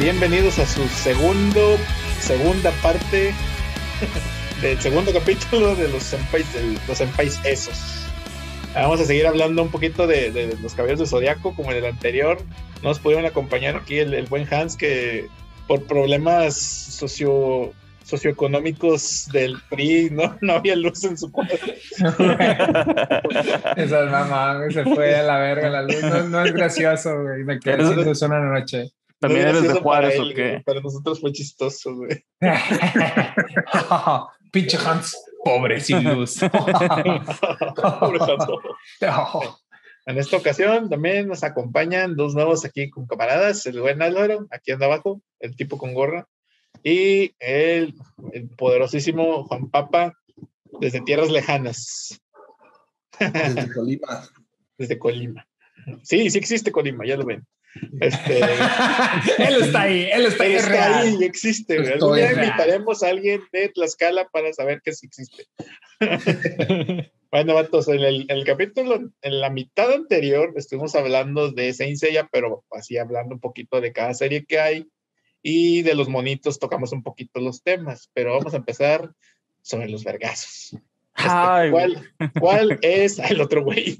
Bienvenidos a su segundo, segunda parte del segundo capítulo de los senpais, de los senpais esos. Vamos a seguir hablando un poquito de, de los caballeros de Zodiaco, como en el anterior. Nos pudieron acompañar aquí el, el buen Hans, que por problemas socio, socioeconómicos del PRI no, no había luz en su cuarto. Esa mamá se fue a la verga la luz. No, no es gracioso, güey. Me quedé sin luz una noche. ¿También No eres de Juárez para o él, qué? güey, Para nosotros fue chistoso, güey. Pinche Hans, pobre sin luz. Pobre. En esta ocasión también nos acompañan dos nuevos aquí con camaradas, el buen Álvaro, aquí anda abajo, el tipo con gorra, y el, el poderosísimo Juan Papa desde tierras lejanas, Desde Colima. desde Colima. Sí, sí existe Colima, ya lo ven. Este, él está ahí, él está ahí, es está real. ahí, existe. Estoy Algún día invitaremos a alguien de Tlaxcala para saber que sí existe. Bueno, vatos, en el, en el capítulo, en la mitad anterior, estuvimos hablando de Saint Seiya, pero así hablando un poquito de cada serie que hay y de los monitos tocamos un poquito los temas, pero vamos a empezar sobre los vergazos. Este. ¿cuál, ¿Cuál es el otro güey?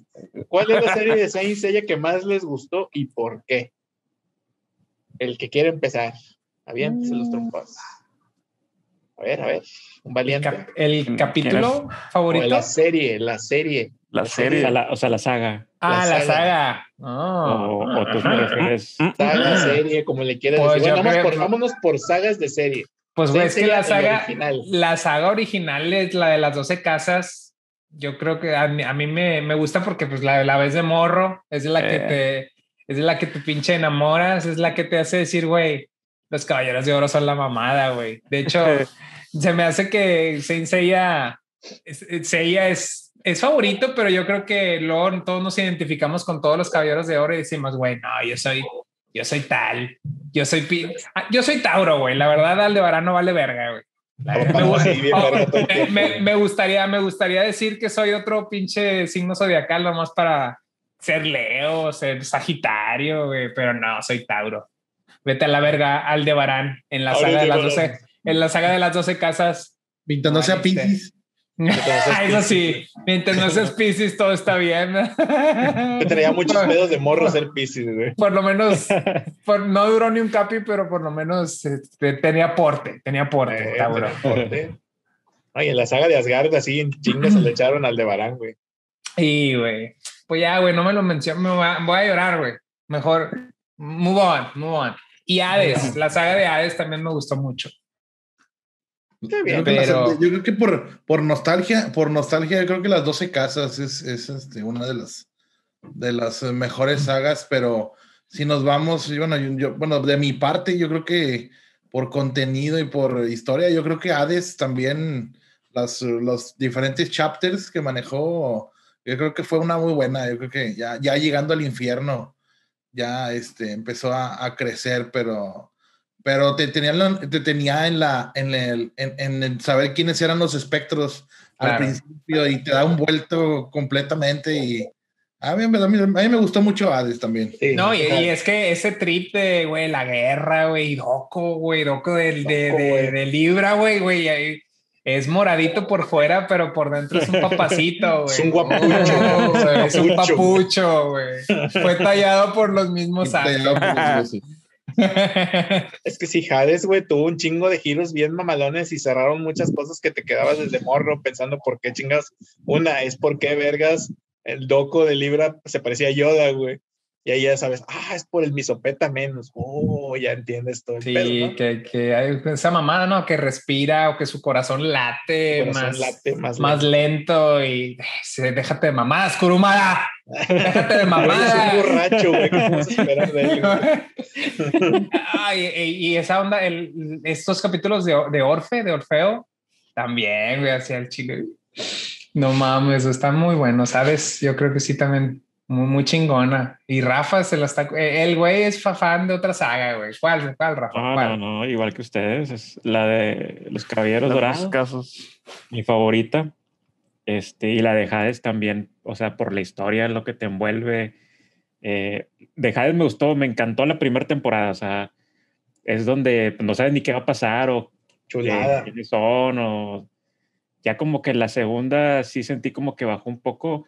¿Cuál es la serie de Saint Seiya que más les gustó y por qué? El que quiere empezar. Aviéntese los trompos. A ver, a ver, un El, valiente. cap- el capítulo O favorito. la serie, la serie. La O serie. sea, la, o sea, la saga. Ah, la la saga. saga. Ah. O, o tú te refieres. Saga, serie, como le quieras Pues decir. Bueno, vamos por, vámonos por sagas de serie. Pues güey, es que la saga, original. la saga original es la de las 12 casas. Yo creo que a mí, a mí me, me gusta porque pues la, la ves de morro, es la que Eh. te, es la que te pinche enamoras, es la que te hace decir, güey, los caballeros de oro son la mamada, güey. De hecho, se me hace que Saint Seiya, Seiya es, es favorito, pero yo creo que luego todos nos identificamos con todos los caballeros de oro y decimos, güey, no, yo soy, yo soy tal, yo soy, pi- ah, yo soy Tauro, güey. La verdad, Aldebarán no vale verga, güey. Me, gustaría, me gustaría decir que soy otro pinche signo zodiacal nomás para ser Leo, ser Sagitario, güey, pero no, soy Tauro. Vete a la verga, Aldebarán, en la saga de las 12, en la saga de las 12 casas. Mientras no sea Eso sí, mientras no seas Pisces, todo está bien. Te traía muchos pedos de morro ser Pisces, güey. Por lo menos, por- no duró ni un capi, pero por lo menos este, tenía aporte, tenía aporte, Eh. Ay, en la saga de Asgard, así en chingas se le echaron al de Barán, güey. Y, güey, pues ya, güey, no me lo menciono, me voy a, voy a llorar, güey. Mejor, move on, move on. Y Hades, la saga de Hades también me gustó mucho. Está bien, que las- pero- yo creo que por, por nostalgia, por nostalgia, yo creo que las 12 casas es, es, este, una de las de las mejores sagas, pero si nos vamos, bueno, yo, yo- bueno, de mi parte, yo creo que por contenido y por historia, yo creo que Hades también, las, los diferentes chapters que manejó, yo creo que fue una muy buena, yo creo que ya, ya llegando al infierno, ya este, empezó a, a crecer, pero pero te tenía, en la- te tenía en la en el en, en el saber quiénes eran los espectros al Claro. principio y te da un vuelto completamente y a mí, me- a mí, a mí me gustó mucho Hades también. sí. No, y, y es que ese trip de, güey, la guerra, güey, Doko, güey, Doko del- de, de, de Libra, güey, güey, es moradito por fuera, pero por dentro es un papacito, güey. Es un guapucho. Oh, güey, es un Papucho. güey. Fue tallado por los mismos ángeles. Es que si Hades, güey, tuvo un chingo de giros bien mamalones y cerraron muchas cosas que te quedabas desde morro pensando por qué chingas. Una es por qué vergas el doco de Libra se parecía a Yoda, güey. Y ahí ya sabes, ah, es por el misopeta menos. Oh, ya entiendes todo el Sí, pedo, ¿no? que, que hay esa mamada, ¿no? Que respira o que su corazón late, Corazón más, late más más lento y eh, se- déjate de mamadas, Kurumada. Déjate de Güey, Es un borracho, güey. ¿Qué esperar de él, güey? Ay, y, y esa onda, el, estos capítulos de, de Orfe, de Orfeo, también, güey, hacia el chile. No mames, están muy buenos, ¿sabes? Yo creo que sí también, muy, muy chingona. Y Rafa se la está... eh, El güey es fa- fan de otra saga, güey. ¿Cuál, cuál, Rafa? No, ¿Cuál? no, no, igual que ustedes. Es la de los caballeros Los dorados, casos. mi favorita. Este, y la de Hades también, o sea, por la historia, lo que te envuelve. Eh, de Hades me gustó, me encantó la primera temporada, o sea, es donde no sabes ni qué va a pasar o Chulada. quiénes son o ya como que la segunda sí sentí como que bajó un poco,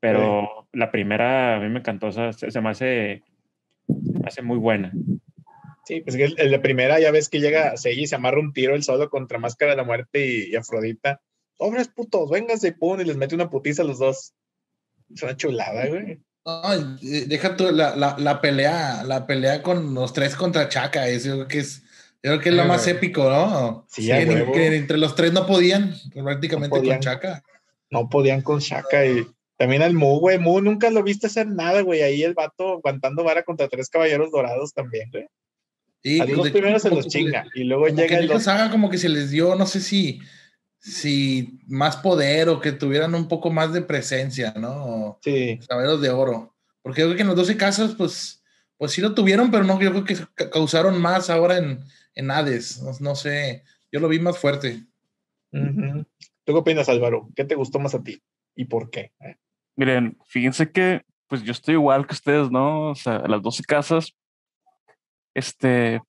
pero la primera a mí me encantó, o sea, se, se me hace, se me hace muy buena. Sí, pues que el, el de primera ya ves que llega Seiji y se amarra un tiro él solo contra Máscara de la Muerte y, y Afrodita. Hombres putos, vénganse y pum, y les mete una putiza a los dos. Es una chulada, güey. Ay, eh, deja tú la, la, la pelea, la pelea con los tres contra Chaka, eso yo creo que es, yo creo que es lo Sí, más épico, ¿no? Sí, a que, ni- huevo. que entre los tres no podían, prácticamente No podían. con Chaka. No podían con Shaka y también al Mu, güey. Mu nunca lo viste hacer nada, güey. Ahí el vato aguantando vara contra tres caballeros dorados también, güey. Y A pues, los primeros se los chinga y luego que llega el otro. saga como que se les dio, no sé si, si más poder o que tuvieran un poco más de presencia, ¿no? Sí, Caballeros de oro. Porque yo creo que en los 12 casos, pues, pues sí lo tuvieron, pero no, yo creo que ca- causaron más ahora en, en Hades. No, no sé, yo lo vi más fuerte. Ujú. ¿Tú qué opinas, Álvaro? ¿Qué te gustó más a ti? ¿Y por qué? Eh, Miren, fíjense que pues yo estoy igual que ustedes, ¿no? O sea, las 12 casas, este,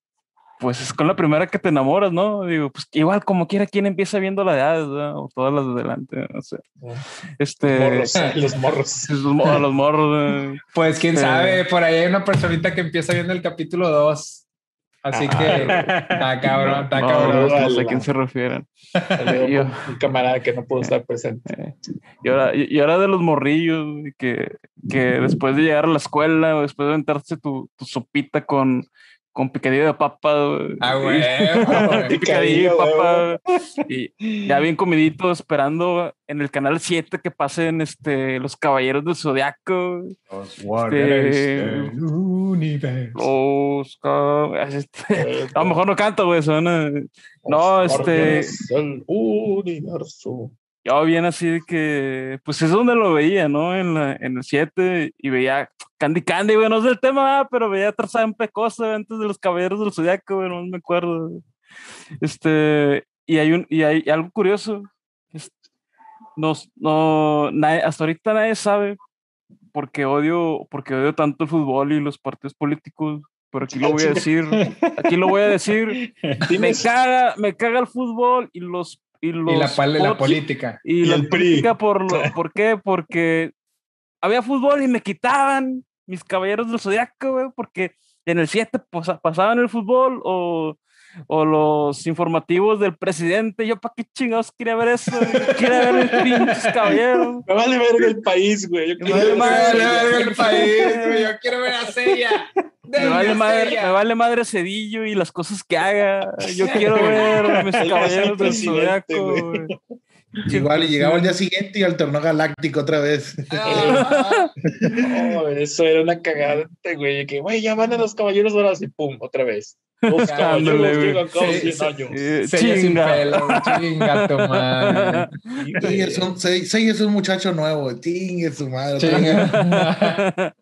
pues es con la primera que te enamoras, ¿no? Digo, pues igual como quiera quien empieza viendo la Hades, ¿verdad? O todas las de delante, no sé. Este, Morros, los morros. los, mo- a los morros. Pues quién Eh. sabe, por ahí hay una personita que empieza viendo el capítulo 2. Así que está cabrón, está No, cabrón. no, no sé a quién se refieren. Yo- Un camarada que no pudo estar presente. Y ahora, y ahora de los morrillos, que, que después de llegar a la escuela, o después de aventarse tu, tu sopita con, con picadillo de papa, Ah, y- güey. picadillo de papa, y ya bien comidito, esperando en el canal 7 que pasen este, los caballeros del zodiaco, Los universo. los ca- este, a lo mejor no canto, güey, suena. No, los este- guardianes del universo. Yo bien así de que, pues es donde lo veía, ¿no? En, la, en el 7 y veía Candy Candy, güey, no es del tema, ah, pero veía Tarzán Pecosa antes de los Caballeros del Zodiaco, güey, no me acuerdo. Este, y hay, un, y hay algo curioso, es- nos, no, nadie- hasta ahorita nadie sabe por qué odio, por qué odio tanto el fútbol y los partidos políticos, pero aquí lo voy a decir, aquí lo voy a decir, me caga, me caga el fútbol y los... Y, los Y la, pal- la política. y, Y la el PRI. política por, lo- ¿por qué? Porque había fútbol y me quitaban mis caballeros del zodiaco, güey, porque en el 7 posa- pasaban el fútbol o, o los informativos del presidente. Yo, ¿para qué chingados quería ver eso? Quería ver mis pinches caballeros. Me vale verga el país, güey. Yo Me vale ver- madre, vale el país, güey. Yo quiero ver a Sella. Me vale, madre, me vale madre Cedillo y las cosas que haga. Yo quiero ver a mis caballeros del zodiaco. Igual y llegaba el día siguiente y al torneo galáctico otra vez. Ah, eso era una cagada, güey. Que, güey, ya van a los caballeros dorados y pum, otra vez. Ándale, güey. llegan cada Sí, 100 sí, años. Eh, chinga. pelo, chinga tu madre. Güey. es un, es muchacho nuevo. Tingue su madre. Chinga.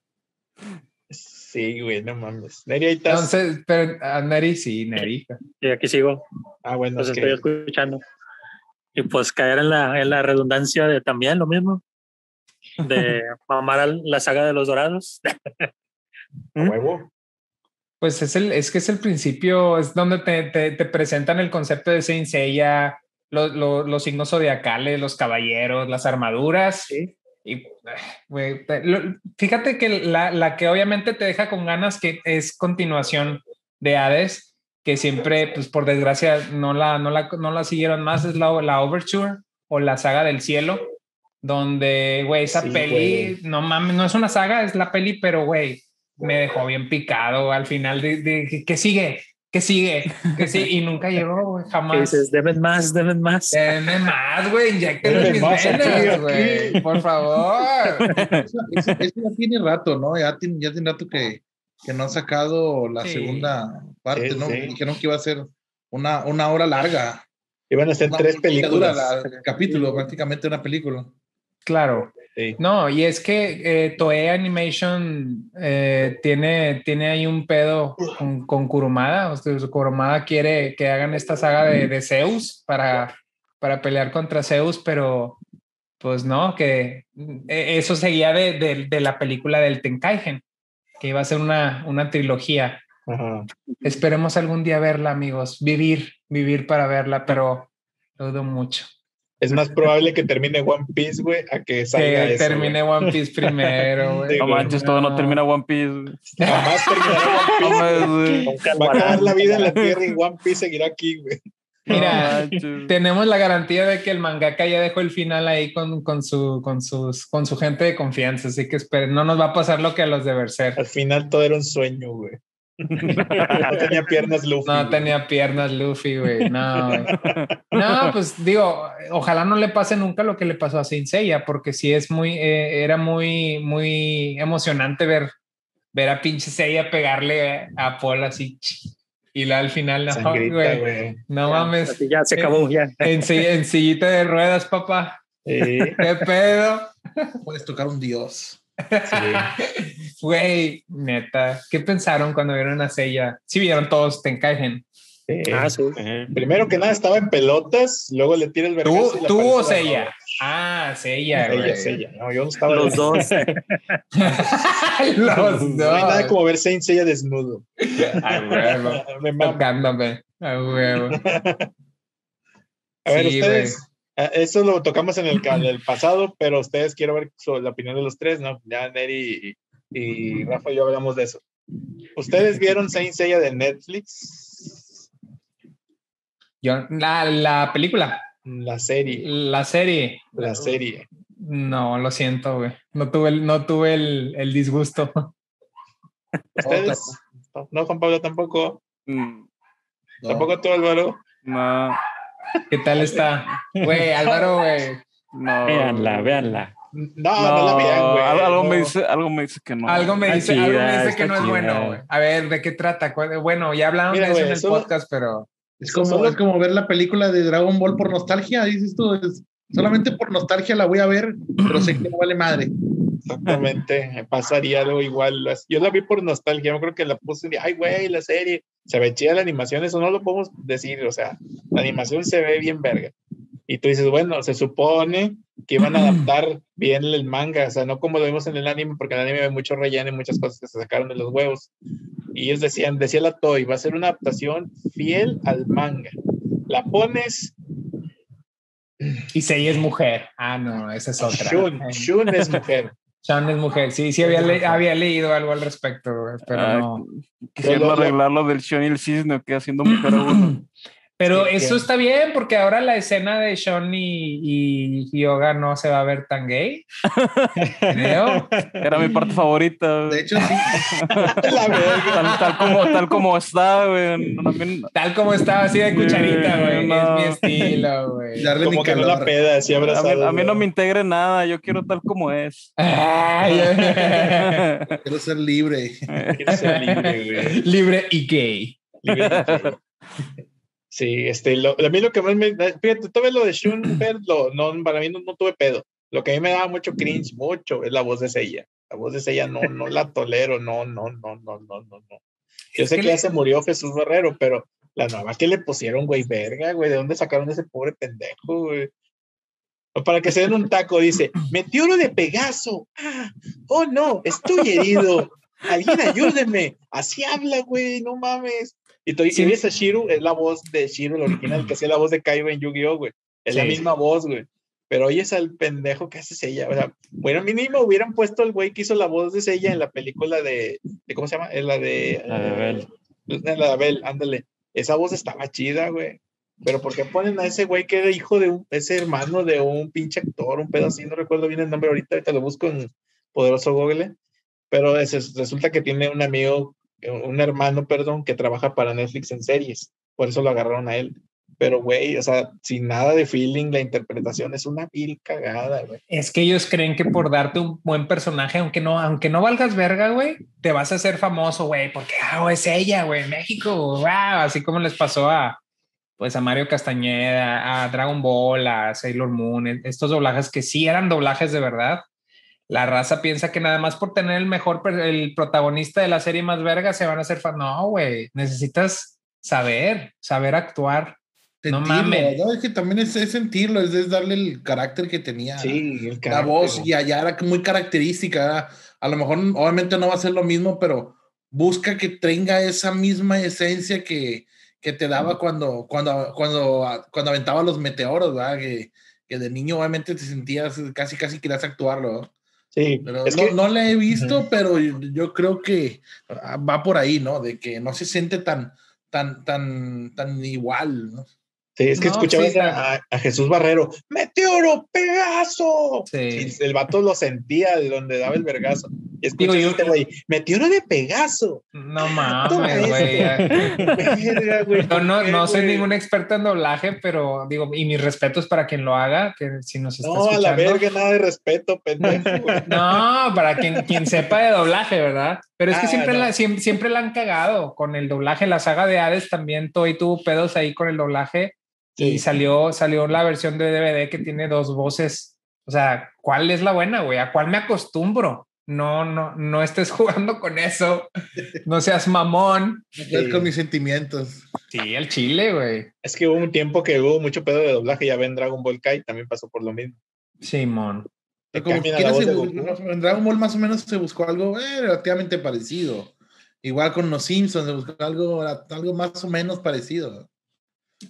Sí, güey, no mames. Neri, ahí estás. Entonces, pero a Neri sí, Neri. Y aquí sigo, ah, bueno, los es estoy que escuchando. Y pues caer en la, en la redundancia de también lo mismo, de mamar a la saga de los dorados. a huevo. Pues es, el, es que es el principio, es donde te, te, te presentan el concepto de Saint Seiya, los, signos zodiacales, los caballeros, las armaduras. Sí. Y, te- lo- fíjate que la, la que obviamente te deja con ganas, que es continuación de Hades, que siempre, pues por desgracia, no la, no la, no la siguieron más, es la, la Overture o la saga del cielo, donde, güey, esa Sí, peli, no mames, no es una saga, es la peli, pero, güey, me dejó bien picado al final de, de ¿qué sigue? ¿Qué sigue? ¿Qué sigue? Y nunca llegó, güey, Que jamás. dices, deben más, deben más. Denme más, güey, inyectenme Denme mis venas, aquí. güey, por favor. Eso, eso- eso ya tiene rato, ¿no? Ya tiene, ya tiene rato que, que no han sacado la Sí. segunda parte, Sí, ¿no? sí. Dijeron que iba a ser una, una hora larga. Iban a ser Una tres hora dura películas. la- el capítulo, prácticamente una película. Claro. Sí. No, y es que eh, Toei Animation eh, tiene, tiene ahí un pedo con, con Kurumada. O sea, Kurumada quiere que hagan esta saga de, de Zeus para, para pelear contra Zeus, pero pues no, que eh, eso seguía de, de- de la película del Tenkaigen, que iba a ser una, una trilogía. Ajá. Esperemos algún día verla, amigos. Vivir, vivir para verla, pero lo dudo mucho. Es más probable que termine One Piece, güey, a que salga Que eso, termine One Piece primero, güey. Sí, No manches, todo no termina One Piece. Jamás terminará One Piece. Va a acabar la vida en la Tierra y One Piece seguirá aquí, güey. Mira, No tenemos la garantía de que el mangaka ya dejó el final ahí con, con, su, con, sus, con su gente de confianza, así que esperen, no nos va a pasar lo que a los de Berserk. Al final todo era un sueño, güey. No tenía piernas Luffy. No güey. tenía piernas Luffy, güey. No, güey. No, pues digo, ojalá no le pase nunca lo que le pasó a Saint Seiya, porque sí es muy, eh, era muy, muy emocionante ver, ver a pinche Seiya pegarle a Paul así. Y luego al final, no, Sangrita, güey. güey. No Ya, mames. Ya se acabó, ya. En, en sillita de ruedas, papá. Sí, ¿Qué pedo? Puedes tocar un dios. sí. Güey, neta. ¿Qué pensaron cuando vieron a Seiya? Sí vieron todos, te encajen. Sí. Ah, sí. Eh, Primero que nada estaba en pelotas, luego le tira el vergazo. ¿Tú, o la Seiya? mano. Ah, Seiya, güey. Seiya. No, yo no estaba. Los dos. Los dos. No hay nada como ver Saint Seiya desnudo. A huevo. Tocándome. A huevo. A ver, Sí, ustedes, eh, eso lo tocamos en el, el pasado, pero ustedes quiero ver la opinión de los tres, ¿no? Ya Neri y, Rafa y yo hablamos de eso. ¿Ustedes vieron Saint Seiya de Netflix? Yo, la, la película, La serie, la serie. la serie. No, lo siento, güey. No tuve el, no tuve el, el disgusto. ¿Ustedes? No, no, Juan Pablo tampoco. Mm, No. Tampoco tú, Álvaro. No, ¿Qué tal está? Güey, Álvaro, güey. no. Véanla, véanla. No, no, la vean, güey. algo, no. me dice, algo me dice que no. Algo me dice, algo me chida, dice que no es chida. bueno, güey. A ver, ¿de qué trata? ¿Cuál- Bueno, ya hablamos Mira, de eso güey, en el solo- podcast, pero Es como, Solo- es como ver la película de Dragon Ball por nostalgia, dices tú. es- solamente por nostalgia la voy a ver, pero sé que no vale madre. Exactamente, me pasaría algo igual. Yo la vi por nostalgia, yo creo que la puse, y, ay, güey, la serie, se ve chida la animación, eso no lo podemos decir, o sea, la animación se ve bien verga. Y tú dices, bueno, se supone que iban a adaptar bien el manga, o sea, no como lo vimos en el anime, porque en el anime hay mucho relleno y muchas cosas que se sacaron de los huevos. Y ellos decían, decía la Toy, va a ser una adaptación fiel al manga. La pones, y Sei es mujer. Ah, no, esa es otra. Shun, Shun es mujer. Shun es mujer. Sí, sí había, le- había leído algo al respecto, güey, pero Ah, no. Quisiera arreglar lo del Sean y el cisne que haciendo mujer a uno. Pero Sí, eso que- está bien porque ahora la escena de Sean y, y Yoga no se va a ver tan gay. Creo. Era mi parte favorita. De hecho, sí. tal, tal como, tal como está, güey. Tal como estaba así de cucharita, güey. No. Es mi estilo, güey. Darle mi Como que no la calor. peda, así a, mí, abrazado. a mí no me integre nada, yo quiero tal como es. Ay, Quiero ser libre. Quiero ser libre, güey. Libre y gay. Libre de gay. Sí, este, lo, a mí lo que más me. Fíjate, todavía lo de Shun, lo- no, para mí no, no tuve pedo. Lo que a mí me daba mucho cringe, mucho, es la voz de Seiya. La voz de Seiya no, no la tolero, no, no, no, no, no, no. no. Yo sé que que, le- ya se murió Jesús Barrero, pero la nueva que le pusieron, güey, verga, güey, ¿de dónde sacaron ese pobre pendejo, güey? Para que se den un taco, dice, meteoro de Pegaso. Ah, oh no, estoy herido. Alguien ayúdeme. Así habla, güey, no mames. Y tú y Sí. ves a Shiru, es la voz de Shiru, el original, que hacía la voz de Kaiba en Yu-Gi-Oh, güey. Es la Sí. misma voz, güey. Pero oyes al pendejo que hace Seiya. O sea, bueno, mínimo hubieran puesto al güey que hizo la voz de Seiya en la película de, de ¿cómo se llama? En la de... La de Abel. En la de Abel, ándale. Esa voz estaba chida, güey. Pero ¿por qué ponen a ese güey que era hijo de un, ese hermano de un pinche actor, un pedo así? No recuerdo bien el nombre ahorita, ahorita lo busco en Poderoso Google. Pero ese- resulta que tiene un amigo, un hermano, perdón, que trabaja para Netflix en series. Por eso lo agarraron a él. Pero, güey, o sea, sin nada de feeling, la interpretación es una vil cagada, güey. Es que ellos creen que por darte un buen personaje, aunque no, aunque no valgas verga, güey, te vas a hacer famoso, güey, porque ah, es ella, güey, México, wow, así como les pasó a pues a Mario Castañeda, a Dragon Ball, a Sailor Moon, e- estos doblajes que sí eran doblajes de verdad. La raza piensa que nada más por tener el mejor, el protagonista de la serie más verga se van a hacer fan. No, güey, necesitas saber, saber actuar. No Sentirlo, mames. ¿no? Es que también es, es sentirlo, es, es darle el carácter que tenía. Sí, el la voz y allá era muy característica. A lo mejor, obviamente, no va a ser lo mismo, pero busca que tenga esa misma esencia que, que te daba cuando, cuando, cuando, cuando aventaba los meteoros, ¿verdad? Que, que de niño obviamente te sentías casi, casi querías actuarlo. ¿no? Sí, Pero es no, que no la he visto, pero yo, yo creo que ah, va por ahí, ¿no? De que no se siente tan, tan, tan, tan igual, ¿no? Sí, es que No, escuchabas sí, a, a Jesús Barrero, ¡Meteoro, Pegaso! Sí. Y el vato lo sentía de donde daba el vergazo. Digo, yo- este güey, ¡Meteoro de Pegaso! No mames, güey. no, ¿por qué, no soy ningún experto en doblaje, pero digo, y mis respetos para quien lo haga, que si nos está No, a la escuchando. verga, nada de respeto, pendejo. No, para quien, quien sepa de doblaje, ¿verdad? Pero es que Ah, siempre, no. la, siempre, siempre la han cagado con el doblaje. La saga de Hades también Toy tuvo pedos ahí con el doblaje y salió, salió la versión de DVD que tiene dos voces. O sea, ¿cuál es la buena, güey? ¿A cuál me acostumbro? No, no, no estés jugando con eso. No seas mamón. Es con mis sentimientos. Sí, el chile, güey. Es que hubo un tiempo que hubo mucho pedo de doblaje, ya ven Dragon Ball Kai, también pasó por lo mismo. Simón. Te Como en Dragon Ball más o menos se buscó algo eh, relativamente parecido. Igual con los Simpsons se buscó algo, algo más o menos parecido.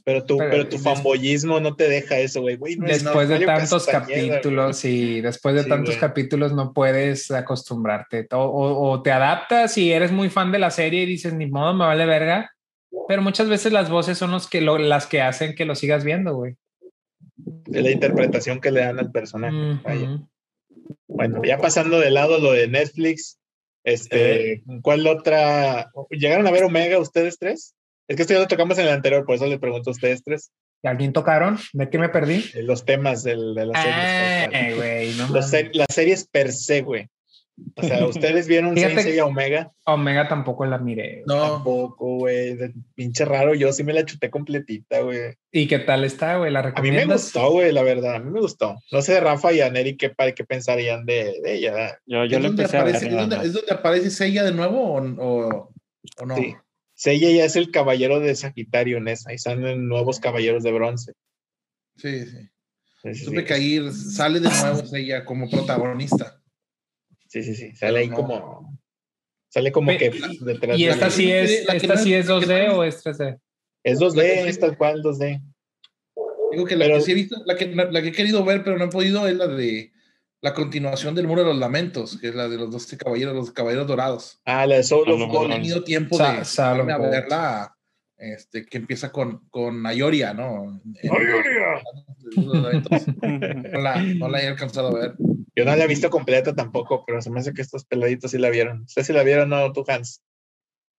Pero tu, Pero- pero tu fanboyismo no te deja eso, güey. No Después de tantos capítulos y después de Sí, tantos capítulos no puedes acostumbrarte. O, o- o te adaptas y eres muy fan de la serie y dices, ni modo, me vale verga. Pero muchas veces las voces son los que lo- las que hacen que lo sigas viendo, güey. De la interpretación que le dan al personaje. Vaya. Bueno, ya pasando de lado lo de Netflix, este, ¿cuál otra? ¿Llegaron a ver Omega ustedes tres? Es que esto ya lo tocamos en el anterior, por eso les pregunto a ustedes tres. ¿Alguien tocaron? ¿De qué me perdí? eh, Los temas del- de la serie. Ah, güey, no Los mames. ser- las series per se, güey. O sea, ¿ustedes vieron Saint Seiya Omega? Omega tampoco la miré. güey. No, Tampoco, güey. Pinche raro. Yo sí me la chuté completita, güey. ¿Y qué tal está, güey? ¿La A mí me recomiendas? gustó, güey, la verdad. A mí me gustó. No sé, Rafa y a Neri qué, qué pensarían de, de ella. Yo, yo ¿Es, lo donde empecé a ver. aparece, es, nada donde, más. es donde aparece Seiya de nuevo o, o, o no? Sí. Seiya ya es el caballero de Sagitario en esa. Y salen nuevos caballeros de bronce. Sí, sí. Sí, sí, Supe sí. que ahí sale de nuevo Seiya como protagonista. Sí, sí, sí. Sale ahí No. como. Sale como que detrás ¿Y de- esta sí es, la esta sí es la que 2D no- o es 3D? Es la 2D, que- es tal cual 2D. Digo que la Pero- que sí he visto, la que, la que he querido ver, pero no he podido, es la de la continuación del Muro de los Lamentos, que es la de los 12 caballeros, los caballeros dorados. Ah, la de Soul of No, No he Gold. tenido tiempo Sa- de a verla, este, que empieza con, con Ayoria, ¿no? ¡Ayoria! No la, no la he alcanzado a ver. Yo no la he visto completa tampoco, pero se me hace que estos peladitos sí la vieron. ¿Ustedes sí la vieron o no, tú, Hans?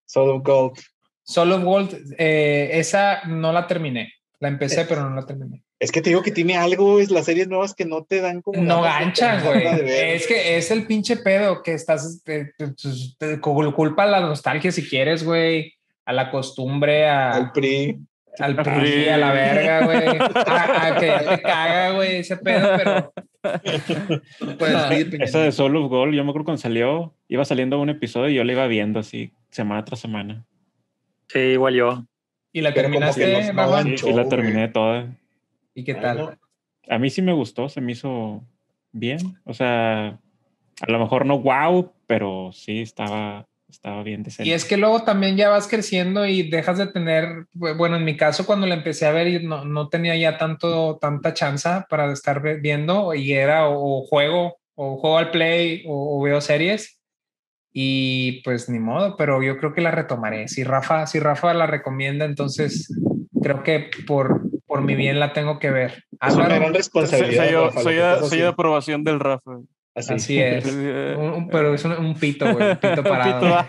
Soul of Gold. Soul of Gold, eh, esa no la terminé. La empecé, pero no la terminé. Es que te digo que tiene algo, es las series nuevas que no te dan como. No ganchan, güey. Es que es el pinche pedo que estás, te, te- te- te culpa a la nostalgia si quieres, güey, a la costumbre, a, Al PRI. al PRI, a la verga, güey, a, a que ya te caga, güey, ese pedo, pero No Peña Esa de. Soul of Gold, yo me acuerdo cuando salió, iba saliendo un episodio y yo la iba viendo así, semana tras semana. Sí, igual yo. y la Pero terminaste, no show, sí la güey. terminé toda. ¿Y qué tal? A mí sí me gustó, se me hizo bien. O sea, a lo mejor no wow, pero sí estaba, estaba bien decente. Y es que luego también ya vas creciendo y dejas de tener, bueno, en mi caso cuando la empecé a ver no, no tenía ya tanto, tanta chance para estar viendo y era o, o juego o juego al play o, o veo series y pues ni modo, pero yo creo que la retomaré. Si Rafa, si Rafa la recomienda, entonces creo que por, por mi bien la tengo que ver. Es una gran responsabilidad. Rafa, soy de- soy aprobación del Rafa. Así. así es. Un Un- un- pero es un, un pito, güey, un pito parado.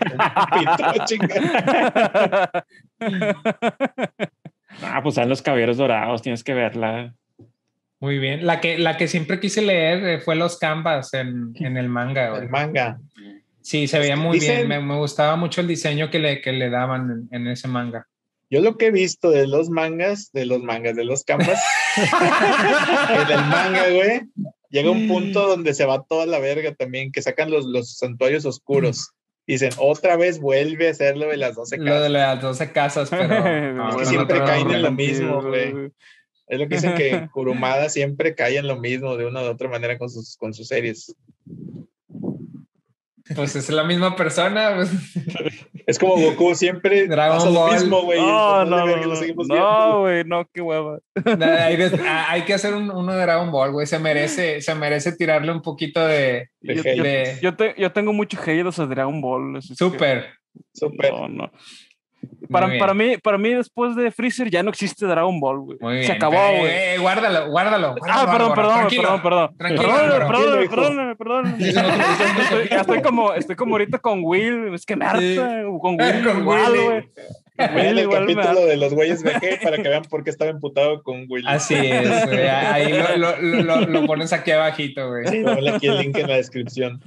Pito, chinga. Ah, pues salen los caballeros dorados, tienes que verla. Muy bien. La que, la que siempre quise leer eh, fue Los Canvas en, en el manga. güey. El manga. Sí, se veía muy Dicen- bien. Me, me gustaba mucho el diseño que le, que le daban en, en ese manga. Yo lo que he visto de los mangas, de los mangas, de los canvas, en el manga, güey, llega un punto donde se va toda la verga también, que sacan los, los santuarios oscuros. Dicen, otra vez vuelve a hacerlo de las 12 Lo de casas. las 12 casas, pero. no, Es que no, siempre no, caen en lo mismo, güey. Es lo que dicen que Kurumada siempre cae en lo mismo de una u otra manera con sus, con sus series. Pues es la misma persona. pues. Es como Goku siempre Dragon pasa lo Ball. mismo, güey. No, no, no, lo seguimos no, güey, no, qué hueva. hay, de- hay que hacer un- uno de Dragon Ball, güey. Se merece, se merece tirarle un poquito de. De Yo, hate. yo- de- yo te- yo tengo mucho hate hacia Dragon Ball. que- Súper. Súper. No, no. Para, para, mí, para mí, después de Freezer, ya no existe Dragon Ball, güey. Muy bien. Se acabó, Eh, güey. eh, guárdalo, guárdalo. Ah, guárdalo, perdón, perdón, perdón, perdón. Perdóname, perdóname. Estoy- ya estoy como, estoy como ahorita con Will, es que me harta, Sí. con Will Con Willy. güey. Vean el me capítulo de los güeyes VG para que vean por qué estaba emputado con Willy. Así es, güey. Ahí lo, lo, lo, lo pones aquí abajito, güey. Sí, ponle aquí el link en la descripción.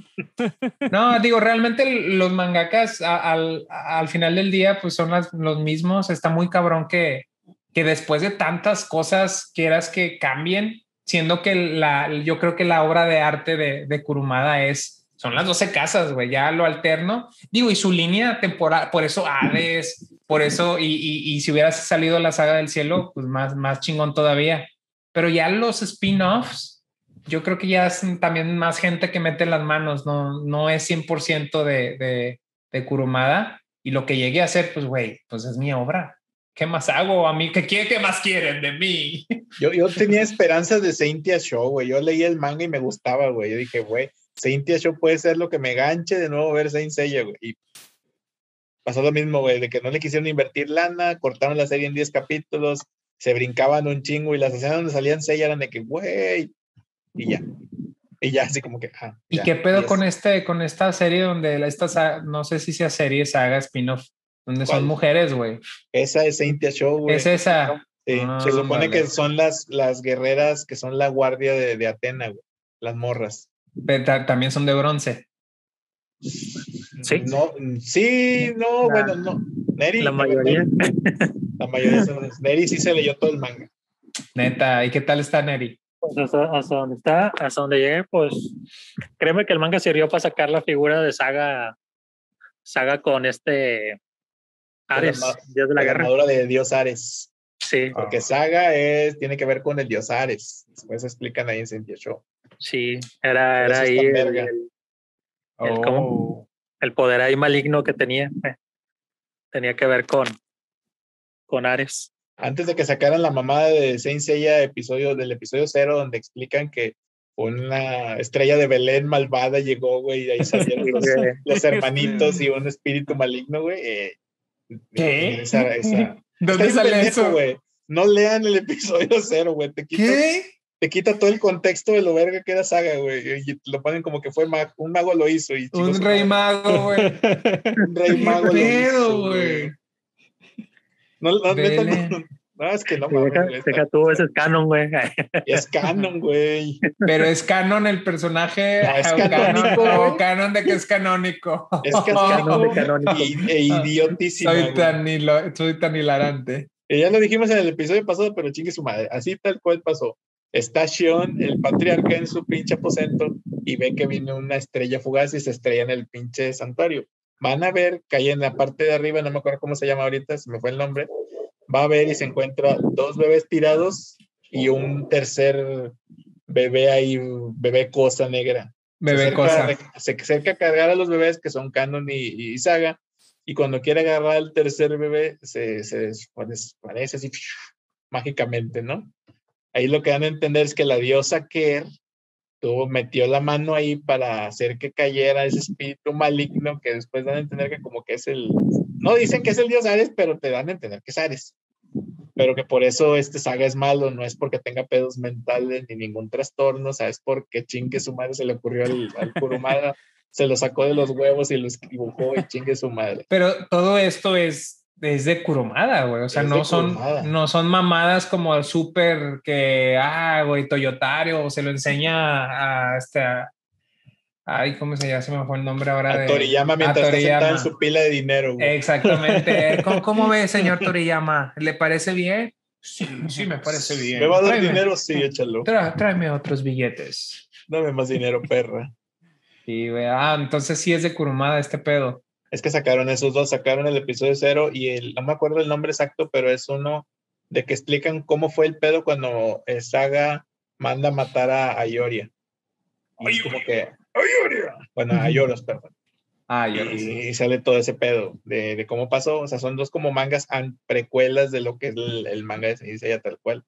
No, digo, realmente los mangakas al, al final del día pues son las- los mismos. Está muy cabrón que, que después de tantas cosas quieras que cambien, siendo que la, yo creo que la obra de arte de, de Kurumada es, son las 12 casas, güey, ya lo alterno. Digo, y su línea temporal, por eso Hades, por eso, y, y, y si hubiera salido la saga del cielo, pues más, más chingón todavía. Pero ya los spin-offs, yo creo que ya es también más gente que mete las manos, no, no es 100% de, de, de Kurumada. Y lo que llegué a hacer, pues, güey, pues es mi obra. ¿Qué más hago a mí? ¿Qué, qué, qué más quieren de mí? Yo, yo tenía esperanzas de Saintia Show, güey. Yo leí el manga y me gustaba, güey. Yo dije, güey, Saintia Show puede ser lo que me ganche de nuevo ver Saint Seiya, güey. Y pasó lo mismo, güey, de que no le quisieron invertir lana, cortaron la serie en 10 capítulos, se brincaban un chingo y las escenas donde salían Seiya eran de que, güey, y ya. Y ya, así como que, ah, ¿Y qué pedo y con es- este, con esta serie donde la- esta, no sé si sea serie, saga, spin-off, donde ¿Cuál? son mujeres, güey? Esa es Saintia Show, güey. Es esa. Sí, Ah, se supone vale. que son las, las guerreras que son la guardia de, de Atena, güey. Las morras. También son de bronce. Sí. No, sí, no, La- bueno, no. Neri, La mayoría. La mayoría son Neri sí se leyó todo el manga. Neta. ¿Y qué tal está Neri? Pues hasta, hasta donde está, hasta donde llegué, pues créeme que el manga sirvió para sacar la figura de Saga, Saga con este Ares, dios de la La guerra. armadura de Dios Ares. Sí, Porque Saga es, tiene que ver con el Dios Ares. Después explican ahí en Cynthia Show. Sí, era, era ahí el, el- El cómo. el poder ahí maligno que tenía. eh, Tenía que ver con, con Ares. Antes de que sacaran la mamada de Saint Seiya episodio, del episodio cero, donde explican que una estrella de Belén malvada llegó, güey, y ahí salieron los, los hermanitos y un espíritu maligno, güey. eh, ¿Qué? Esa, esa, ¿Dónde sale pendejo, eso? güey. No lean el episodio cero, güey. Te ¿Qué? Te quita todo el contexto de lo verga que era saga, güey. Y lo ponen como que fue un mago lo hizo. Y chingó Un rey mago, güey. Un rey mago lo ¿Qué pedo, hizo, güey? No, no, neta, no, no, es que no mames, deja, güey, deja tú, ese es canon, güey. Es canon, güey. Pero es canon el personaje. No, es canónico, canon, canon de que es canónico. Es Canon de canónico y, e soy, tan hilo- soy tan hilarante. Y ya lo dijimos en el episodio pasado, pero chingue su madre. Así tal cual pasó. Está Shion, el patriarca, en su pinche aposento y ve que viene una estrella fugaz y se estrella en el pinche santuario. Van a ver, cae en la parte de arriba, no me acuerdo cómo se llama ahorita, se me fue el nombre. Va a ver y se encuentra dos bebés tirados y un tercer bebé ahí, bebé cosa negra. Bebé se cosa. Se acerca a cargar a los bebés que son Canon y, y Saga. Y cuando quiere agarrar al tercer bebé, se, se des- desaparece así mágicamente, ¿no? Ahí lo que dan a entender es que la diosa Ker tuvo, metió la mano ahí para hacer que cayera ese espíritu maligno que después dan a entender que como que es el... No dicen que es el dios Ares, pero te dan a entender que es Ares. Pero que por eso este saga es malo, no es porque tenga pedos mentales ni ningún trastorno, ¿sabes? Porque chingue su madre se le ocurrió al, al se lo sacó de los huevos y lo dibujó y chingue su madre. Pero todo esto es, es de Kurumada, güey. O sea, Es no son, no son mamadas como el súper que, ah, güey, Toyotario, o se lo enseña a este. ay, ¿cómo se llama? Se me fue el nombre ahora. A de- Toriyama a mientras está en Toriyama. su pila de dinero, güey. Exactamente. ¿Cómo, cómo ve, señor Toriyama? ¿Le parece bien? Sí, sí, me parece bien. ¿Me va a dar Tráeme- dinero? Sí, échalo. tráeme otros billetes. Dame más dinero, perra. Y güey, ah, entonces sí es de Kurumada este pedo. Es que sacaron esos dos, sacaron el episodio cero y el, no me acuerdo el nombre exacto, pero es uno de que explican cómo fue el pedo cuando eh, Saga manda a matar a, a Ioria. Y es como que, bueno, a Lloros, perdón. Ah, y, y sale todo ese pedo de, de cómo pasó. O sea, son dos como mangas an- precuelas de lo que es el, el manga de Seiya tal cual.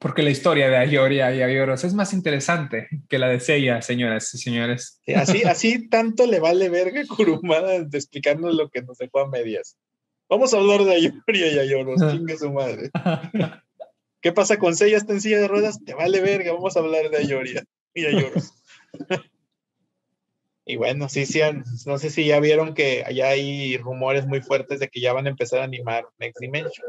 Porque la historia de Ayoria y Ayoros es más interesante que la de Seiya, señoras y señores. Sí, así, así tanto le vale verga Kurumada de explicarnos lo que nos dejó a medias. Vamos a hablar de Ayoria y Ayoros, chingue su madre. ¿Qué pasa con Seiya? ¿Está en silla de ruedas? Te vale verga, vamos a hablar de Ayoria y Ayoros. y bueno, sí, sí, no sé si ya vieron que allá hay rumores muy fuertes de que ya van a empezar a animar Next Dimension.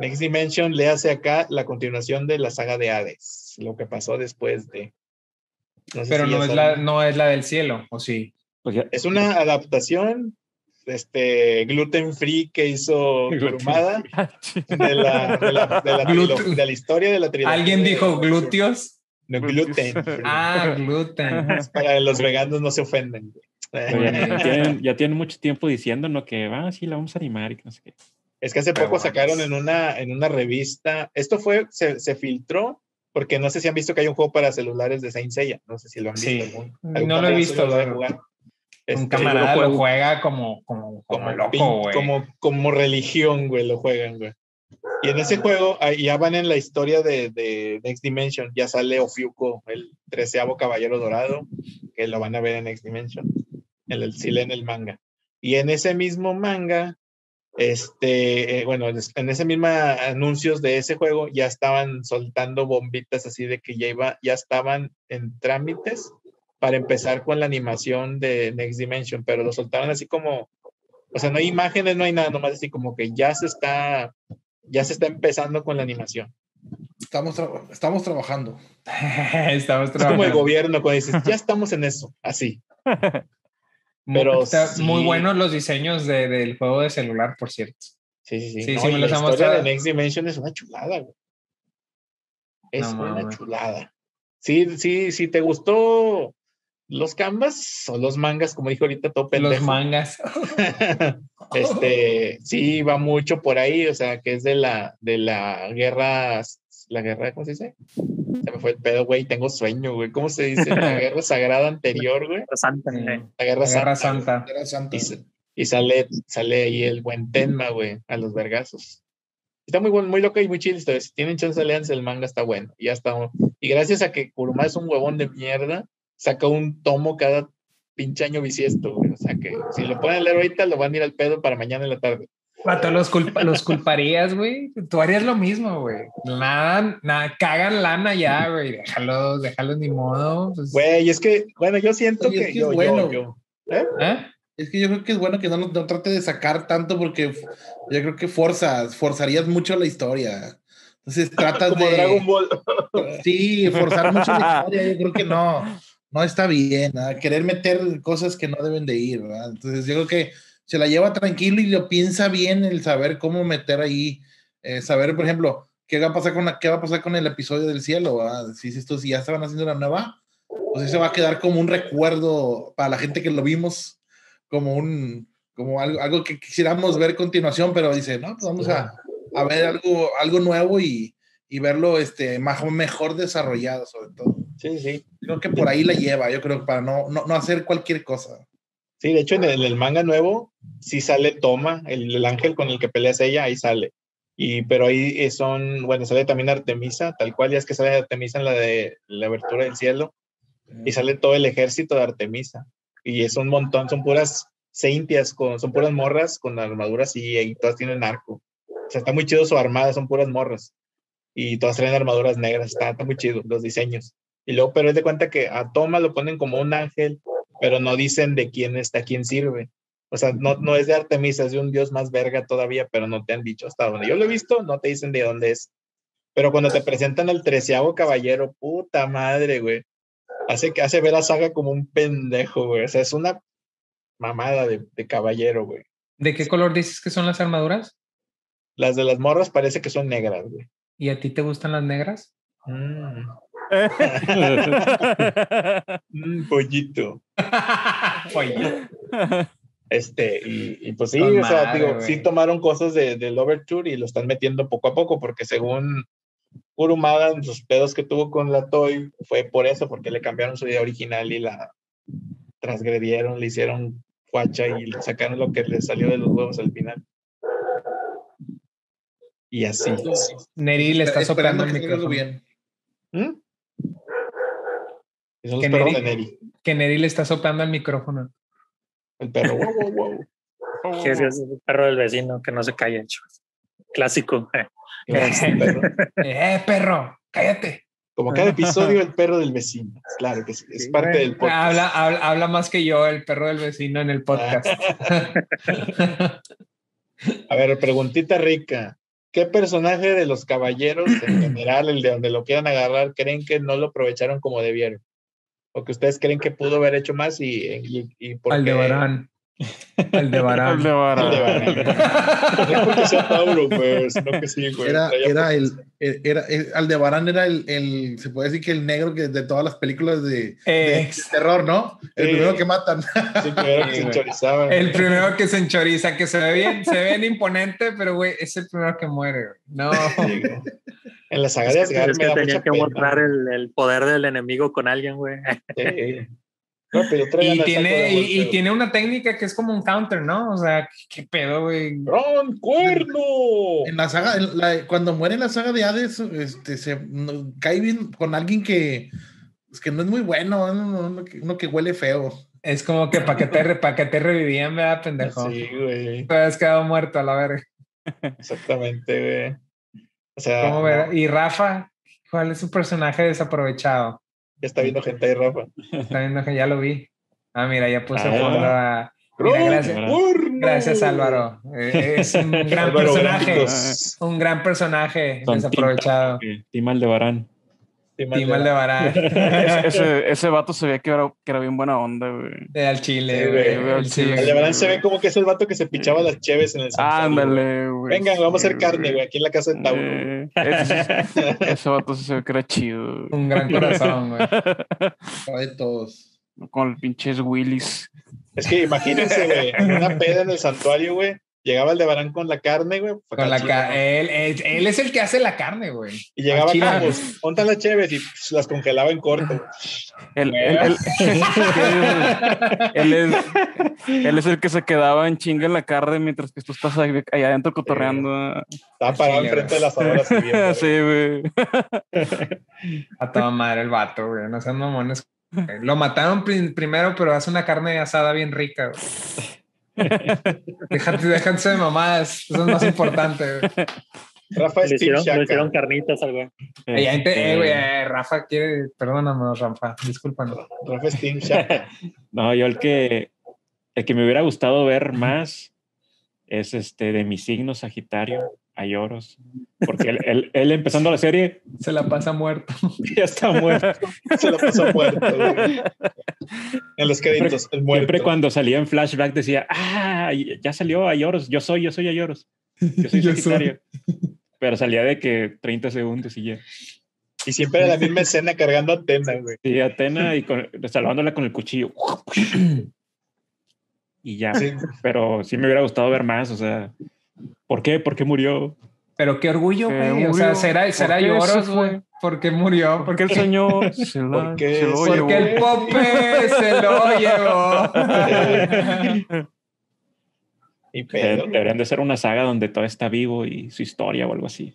Next Dimension le hace acá la continuación de la saga de Hades, lo que pasó después de. no sé Pero si no es, la, no es la del cielo, ¿o sí? Pues Es una adaptación este, gluten free que hizo Kurumada de la, de, la, de, la de la historia de la trilogía. ¿Alguien dijo glúteos? No, gluten. free. Ah, gluten. Para los veganos no se ofenden. pero ya, ya tienen, ya tienen mucho tiempo diciendo ¿no? que ah, sí, la vamos a animar y que no sé qué. Es que hace Pero poco sacaron en una, en una revista. Esto fue, se, se filtró, porque no sé si han visto que hay un juego para celulares de Saint Seiya. No sé si lo han visto. Sí. algún- No algún lo he visto, lo pero- jugar. Un Este, camarada lo lo juego- juega como, como, como como, loco, güey. como, como religión, güey, lo juegan, güey. Y en ese juego ya van en la historia de, de Next Dimension, ya sale Ofiuco, el treceavo caballero dorado, que lo van a ver en Next Dimension, en el, leen el manga. Y en ese mismo manga, este, eh, bueno, en es- en ese mismo anuncios de ese juego ya estaban soltando bombitas así de que ya iba, ya estaban en trámites para empezar con la animación de Next Dimension, pero lo soltaron así como, o sea, no hay imágenes, no hay nada, nomás así como que ya se está, ya se está empezando con la animación. Estamos, tra- estamos trabajando. Estamos Es como el trabajando. gobierno cuando dices, ya estamos en eso, así. pero Está sí. muy buenos los diseños de- del juego de celular, por cierto. Sí, sí, sí. Sí, No, sí, me la los ha historia de Next Dimension es una chulada, güey. Es No una chulada. Sí, sí, sí, te gustó los canvas o los mangas, como dijo ahorita todo Los mangas. este, sí, va mucho por ahí, o sea, que es de la, de la guerra, la guerra, ¿cómo se dice? Se me fue el pedo, güey, tengo sueño, güey. ¿Cómo se dice? La guerra sagrada anterior, güey. Santa, Sí. eh. La guerra, La Guerra santa. Santa. Era santa. Y, sa- y sale, sale ahí el buen Tenma, güey, a los vergazos. Está muy bueno, muy loca y muy chile. Si tienen chance, leanse el manga, está bueno. Y ya está. Y gracias a que Kuruma es un huevón de mierda, saca un tomo cada pinche año bisiesto, güey. O sea que si lo pueden leer ahorita, lo van a ir al pedo para mañana en la tarde. Vato, los, culpa- los culparías, güey. Tú harías lo mismo, güey. Nada, nada, cagan lana ya, güey. Déjalos, déjalos ni modo. pues, Güey, es que, bueno, yo siento Oye, es que, que yo, es bueno. yo, yo. ¿Eh? ¿eh? Es que yo creo que es bueno que no, no trate de sacar tanto porque yo creo que forzas, forzarías mucho la historia. Entonces tratas Como de... Dragon Ball. Sí, forzar mucho la historia, yo creo que no, no está bien, ¿ah? querer meter cosas que no deben de ir, ¿verdad? Entonces yo creo que se la lleva tranquilo y lo piensa bien el saber cómo meter ahí, eh, saber, por ejemplo, qué va a pasar con la- qué va a pasar con el episodio del cielo, ¿verdad? Si esto si ya estaban haciendo la nueva, pues ese va a quedar como un recuerdo para la gente que lo vimos, como un como algo, algo que quisiéramos ver a continuación, pero dice, no, pues vamos a, a ver algo, algo nuevo y, y verlo este, más, mejor desarrollado, sobre todo. Sí, sí. Creo que por ahí la lleva, yo creo, para no, no, no hacer cualquier cosa. Sí, de hecho, en el, manga nuevo sí sale Toma, el, el ángel con el que peleas ella, ahí sale. Y, pero ahí eh, son, bueno, sale también Artemisa, tal cual, ya es que sale Artemisa en la de la abertura del cielo, y sale todo el ejército de Artemisa. Y es un montón, son puras ceintias, con, son puras morras con armaduras y, y todas tienen arco. O sea, está muy chido su armada, son puras morras. Y todas traen armaduras negras, está, está muy chido los diseños. Y luego, pero es de cuenta que a Toma lo ponen como un ángel, pero no dicen de quién está, quién sirve. O sea, no, no es de Artemisa, es de un dios más verga todavía, pero no te han dicho hasta donde yo lo he visto, no te dicen de dónde es. Pero cuando te presentan al treceavo caballero, puta madre, güey. Hace, que hace ver a Saga como un pendejo, güey. O sea, es una mamada de, de caballero, güey. ¿De qué color dices que son las armaduras? Las de las morras parece que son negras, güey. ¿Y a ti te gustan las negras? Mm, mm, pollito. Oye, Este, y, y pues sí, o sea, digo, sí tomaron cosas de, del Overture y lo están metiendo poco a poco, porque según Kurumada, en sus pedos que tuvo con la Toy, fue por eso, porque le cambiaron su idea original y la, transgredieron, le hicieron cuacha y le sacaron lo que le salió de los huevos al final. Y así. Neri le está soplando el micrófono. bien. ¿Mm? Son los Que perros Neri- de Neri. Que Neri le está soplando el micrófono. El perro. Wow, wow, wow. Sí, sí, es el perro del vecino que no se calla. Clásico. eh. Perro. ¡Eh, perro! ¡Cállate! Como cada episodio, el perro del vecino. Claro que sí, es Sí, parte del podcast. Habla, habla, habla más que yo, el perro del vecino en el podcast. A ver, preguntita rica. ¿Qué personaje de los caballeros, en general, el de donde lo quieran agarrar, creen que no lo aprovecharon como debieron? O que ustedes creen que pudo haber hecho más y, y, y por qué? Aldebarán. Aldebarán. Aldebarán. Aldebarán. No porque sea Tauro, pues, sino que sí, güey. Era, era el, el- era el- Aldebarán era el, el, se puede decir que el negro que de todas las películas de, terror, ¿no? El primero que matan. Sí, primero que Sí, se güey. enchorizaban. El primero que se enchoriza, que se ve bien, se ve bien imponente, pero güey, es el primero que muere. güey. No. Sí, güey. En la saga Es de que, Asgard es me que da tenía mucha que pena. mostrar el, el poder del enemigo con alguien, güey. Sí. No, Y tiene, y, y tiene una técnica que es como un counter, ¿no? O sea, qué, qué pedo, güey. ¡Ron, cuerno! En la saga, en la- cuando muere en la saga de Hades, este, se no- cae bien con alguien que, pues, que no es muy bueno, uno, uno que, uno que huele feo. Es como que para que te, pa' que te revivían, ¿verdad, pendejo? Sí, güey. Te habías quedado muerto a la verga. Exactamente, güey. O sea, ¿Cómo ver? Y Rafa, ¿cuál es su personaje desaprovechado? ya está viendo gente ahí, Rafa. Está viendo que ya lo vi. Ah, mira, ya puse Ah. fondo a. Mira, ¡Ron, gracias, gracias Álvaro. Eh, Es un gran personaje. Un gran personaje Son desaprovechado. Tim Aldebarán. Sí, Tim Aldebarán. Ese, ese, ese vato se veía que era, que era bien buena onda, güey. De al Chile, Sí, güey. chile. Aldebarán se ve como que es el vato que se pichaba las cheves en el santuario, güey. Ándale, güey. Vengan, vamos a hacer carne, güey, aquí en la casa de Tauro. Eh, ese, ese vato se ve que era chido. güey. Un gran corazón, güey. De todos. Con el pinches Willis. Es que imagínense, güey, una peda en el santuario, güey, llegaba Aldebarán con la carne, güey, Con la ca- él, él, él es el que hace la carne, güey. y llegaba pues, pontan las cheves y las congelaba en corto. Él, él, él, él es, él es el que se quedaba en chinga en la carne mientras que tú estás ahí- allá adentro cotorreando. Estaba parado enfrente de las sirviendo, Sí, güey. A toda madre el vato, güey. No sean mamones. Lo mataron prim- primero, pero hace una carne asada bien rica, güey. Déjate, déjense de mamadas. Eso es más importante, güey. Rafa Le es hicieron, le hicieron Shaka. carnitas al güey. Eh, eh, eh, Rafa quiere. Perdóname, Rafa. Discúlpanos. Rafa es Team Shaka. No, yo el que el que me hubiera gustado ver más es este de mi signo Sagitario, Ayoros. Porque él, él- él empezando la serie Se la pasa muerto. ya está muerto. Se lo pasó muerto, güey. En los créditos, el muerto. Siempre cuando salía en flashback decía, ah, ya salió Ayoros, yo soy, yo soy Ayoros. Yo soy Yo Sagitario. Pero salía de que 30 segundos y ya. Y siempre era la misma escena cargando a Atena, güey. Sí, Atena y con- salvándola con el cuchillo. Y ya. Sí. Pero sí me hubiera gustado ver más, o sea, ¿por qué? ¿Por qué murió? Pero qué orgullo, güey. O sea, será, ¿Por será qué se lloros, güey. ¿Por qué murió? Porque el señor se, la, Porque se lo se- llevó. Porque el Pope se lo llevó. Y Eh, pedo. Deberían de ser una saga donde todo está vivo y su historia o algo así.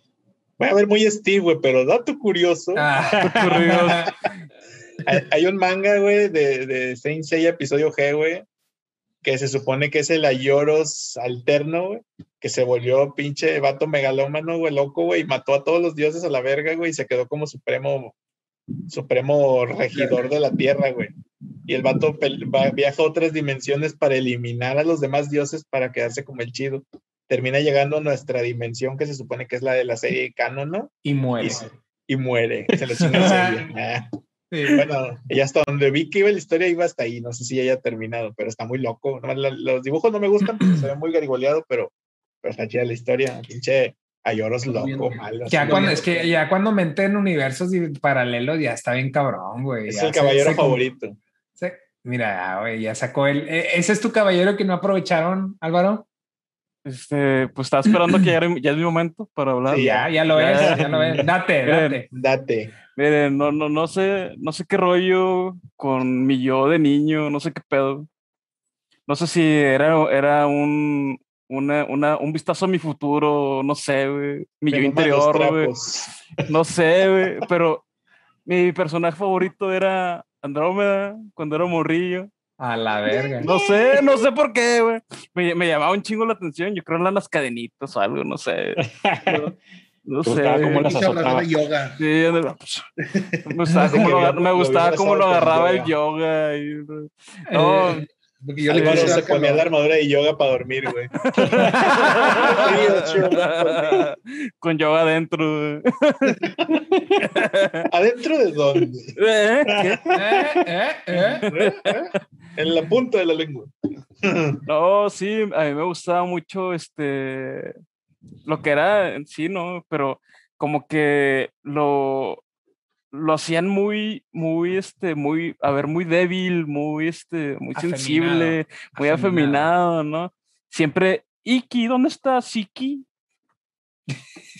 Voy a ver muy Steve, güey, pero dato curioso. Ah. Hay, hay un manga, güey, de, de Saint Seiya episodio G, güey, que se supone que es el Ayoros alterno, güey, que se volvió pinche vato megalómano, güey, loco, güey, y mató a todos los dioses a la verga, güey, y se quedó como supremo, supremo regidor de la tierra, güey. Y el vato va- viaja a otras dimensiones para eliminar a los demás dioses para quedarse como el chido. Termina llegando a nuestra dimensión, que se supone que es la de la serie canon, ¿no? Y muere. Y, y muere. Se. Ah. Sí. Bueno, y hasta donde vi que iba la historia iba hasta ahí. No sé si ya haya terminado, pero está muy loco. La- los dibujos no me gustan porque se ve muy garigoleado, pero, pero está chida la historia. Pinche Ayoros loco, malo. Ya cuando, es que ya cuando meten en universos paralelos ya está bien cabrón, güey. es Ya el caballero se favorito. se- mira, güey, ya sacó el. e- ¿Ese es tu caballero que no aprovecharon, Álvaro? Este, pues estaba esperando que ya, era- ya es mi momento para hablar. Sí, Ya, ya lo Ya, es, ya. lo es. Date, date. Date. Miren, no, no, no sé, no sé qué rollo con mi yo de niño, no sé qué pedo. No sé si era, era un, una, una, un vistazo a mi futuro, no sé, güey. Mi yo interior, güey. No sé, güey. Pero mi personaje favorito era Andrómeda cuando era morrillo. A la verga. No sé, no sé por qué, güey. Me, me llamaba un chingo la atención. Yo creo en las cadenitas o algo, no sé. no sé. cómo las de yoga. Sí, me gustaba cómo lo, Lo- me gustaba cómo lo agarraba el yoga. y- no, Eh, Porque yo le Álvaro se ponía la armadura de yoga para dormir, güey. con yoga adentro. güey. ¿Adentro de dónde? ¿Eh? Eh, eh, eh. ¿Eh? ¿Eh? En la punta de la lengua. No, sí, a mí me gustaba mucho este lo que era en sí, ¿no? Pero como que lo lo hacían muy, muy, este, muy, a ver, muy débil, muy, este, muy Afeminado. sensible, muy afeminado, ¿no? Siempre, Iki, ¿dónde está Siki?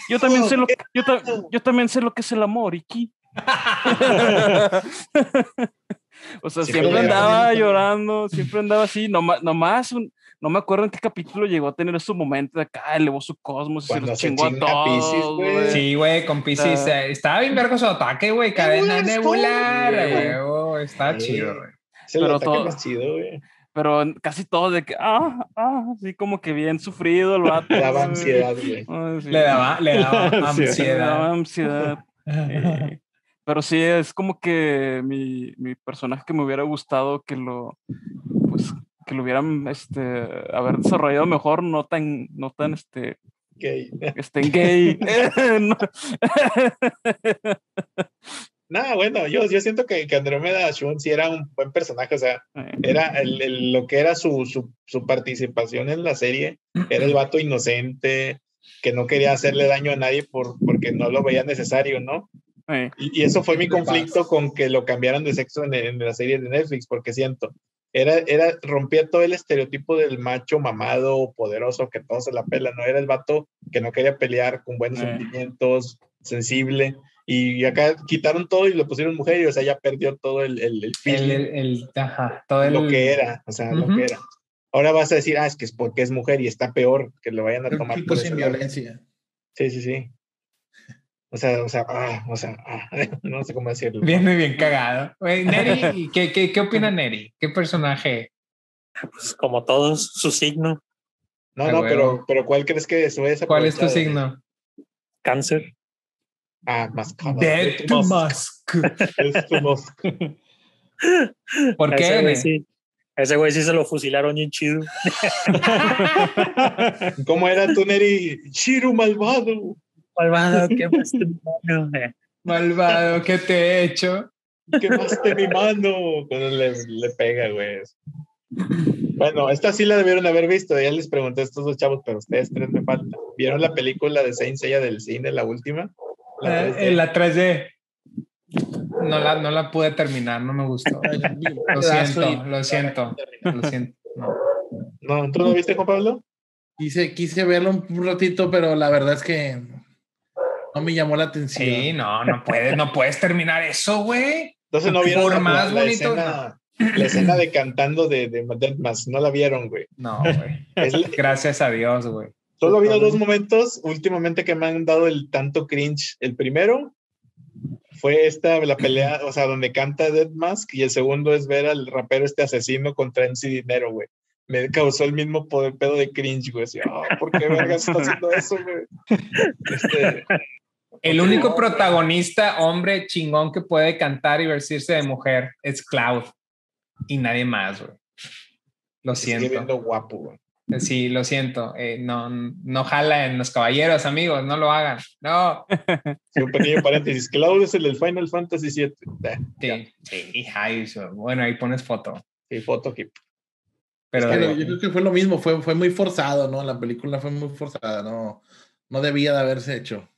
Yo también sé lo que, yo, ta- yo también sé lo que es el amor, Iki. o sea, Siempre andaba llorando, siempre andaba así, nomás, nomás un- no me acuerdo en qué capítulo llegó a tener su momento de acá, elevó su cosmos y se los se chingó a todos, güey. Sí, güey, con Pisces. Ah. eh, estaba bien vergo su ataque, güey. Cadena Nebular güey. güey. Está Sí. chido, güey. Pero todo- más chido, güey. Pero casi todo de que, ah, ah, así como que bien sufrido el vato. Le daba ansiedad, güey. Ay, sí. Le daba, le daba Sí, Le daba ansiedad. ansiedad. eh, pero sí, es como que mi, mi personaje que me hubiera gustado que lo, pues, que lo hubieran, este, haber desarrollado mejor, no tan, no tan, este, Ok. este, gay. No. Nada, bueno, yo, yo siento que, que Andrómeda Shun sí era un buen personaje, o sea, Eh, era el, el- lo que era su, su, su participación en la serie, era el vato inocente, que no quería hacerle daño a nadie por, porque no lo veía necesario, ¿no? eh, Y, y eso fue mi conflicto con que lo cambiaran de sexo en, en la serie de Netflix, porque siento, era, era, rompía todo el estereotipo del macho mamado, poderoso, que todo se la pela, ¿no? Era el vato que no quería pelear con buenos Eh. sentimientos, sensible, y acá quitaron todo y lo pusieron mujer, y o sea, ya perdió todo el, el, el El, feeling, el, el- ajá, todo el. lo que era, o sea, lo que era. Ahora vas a decir, ah, es que es porque es mujer y está peor que lo vayan a Un tomar. tipo por sin ese lado. violencia. Sí, sí, sí. O sea, o sea, ah, o sea, ah, no sé cómo decirlo. Viene bien cagado. Neri, ¿qué, qué, ¿qué opina Neri? ¿Qué personaje? Pues como todos, su signo, No, Ah, no, pero, pero ¿cuál crees que esa? ¿Cuál es tu signo? cáncer. Ah, Mascada. Dead Es tu Musk. Musk. Es tu Musk. ¿Por Ese qué? güey Neri? sí. Ese güey sí se lo fusilaron bien chido. ¿Cómo era tu Neri? Shiru malvado. Malvado, ¿qué más te mano? Eh, Malvado, ¿qué te he hecho? Quemaste mi mano. Cuando le, le pega, güey. Bueno, esta sí la debieron haber visto. Ya les pregunté a estos dos chavos, pero ustedes tres me faltan. ¿Vieron la película de Saint Seiya del cine, la última? La Eh, 3D. en la 3D. No la, no la pude terminar, no me gustó. Lo siento, lo siento. Lo siento. No. No, ¿tú no viste, Juan Pablo? Quise, quise verlo un ratito, pero la verdad es que no me llamó la atención. Sí, no, no puedes, no puedes terminar eso, güey. Entonces no vieron Por la, más la bonito, escena, la escena de cantando de, de Deadmas. No la vieron, güey. No, güey. Gracias a Dios, güey. Solo ha habido dos momentos últimamente que me han dado el tanto cringe. El primero fue esta, la pelea, o sea, donde canta Dead Mask, y el segundo es ver al rapero este asesino contra MC Dinero, güey. Me causó el mismo poder, pedo de cringe, güey. Así, "Ah, ¿Por qué vergas está haciendo eso, güey? Este, El único protagonista, hombre chingón que puede cantar y vestirse de mujer es Cloud. Y nadie más, güey. Lo siento. viendo guapo, güey. Sí, lo siento. Eh, no, no jala en los caballeros, amigos. No lo hagan. No. Sí, un pequeño paréntesis. Cloud es el del Final Fantasy VII. Sí, sí. Bueno, ahí pones foto. Sí, foto aquí. Pero Pero yo creo que fue lo mismo, fue, fue muy forzado, ¿no? La película fue muy forzada, no, no debía de haberse hecho.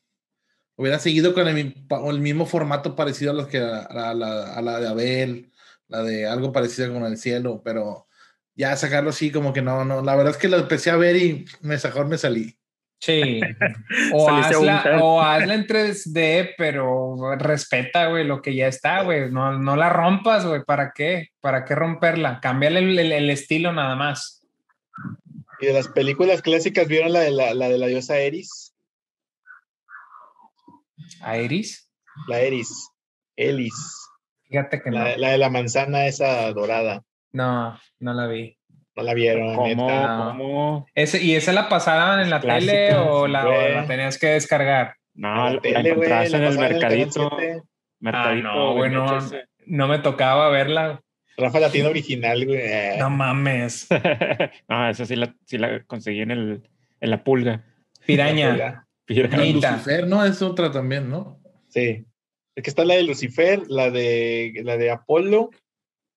Hubiera seguido con el, mismo formato parecido a los que a, a la, a la de Abel, la de algo parecido con el cielo, pero ya sacarlo así como que no, no, la verdad es que lo empecé a ver y me mejor me salí. Sí. O hazla, un- o hazla en 3D, pero respeta, güey, lo que ya está, güey. No, no la rompas, güey. ¿Para qué? ¿Para qué romperla? Cámbiale el, el- el estilo nada más. Y de las películas clásicas, ¿vieron la de la, la de la diosa Eris? ¿A Iris? La Eris. Elis. Fíjate que no. La, la de la manzana esa dorada. No, no la vi. No la vieron, ¿Cómo? No. ¿Cómo? Ese, ¿Y esa la pasaban en la Clásica, tele o la, o la tenías que descargar? No, la la, tele, la en el en mercadito. 7. mercadito Ah, no, güey, no. Me tocaba verla. Rafa la tiene original, güey. No mames. no, esa sí la, sí la conseguí en, el, en la pulga. Piraña. Lucifer, ¿no? Es otra también, ¿no? Sí. Es que está la de Lucifer, la de la de Apolo,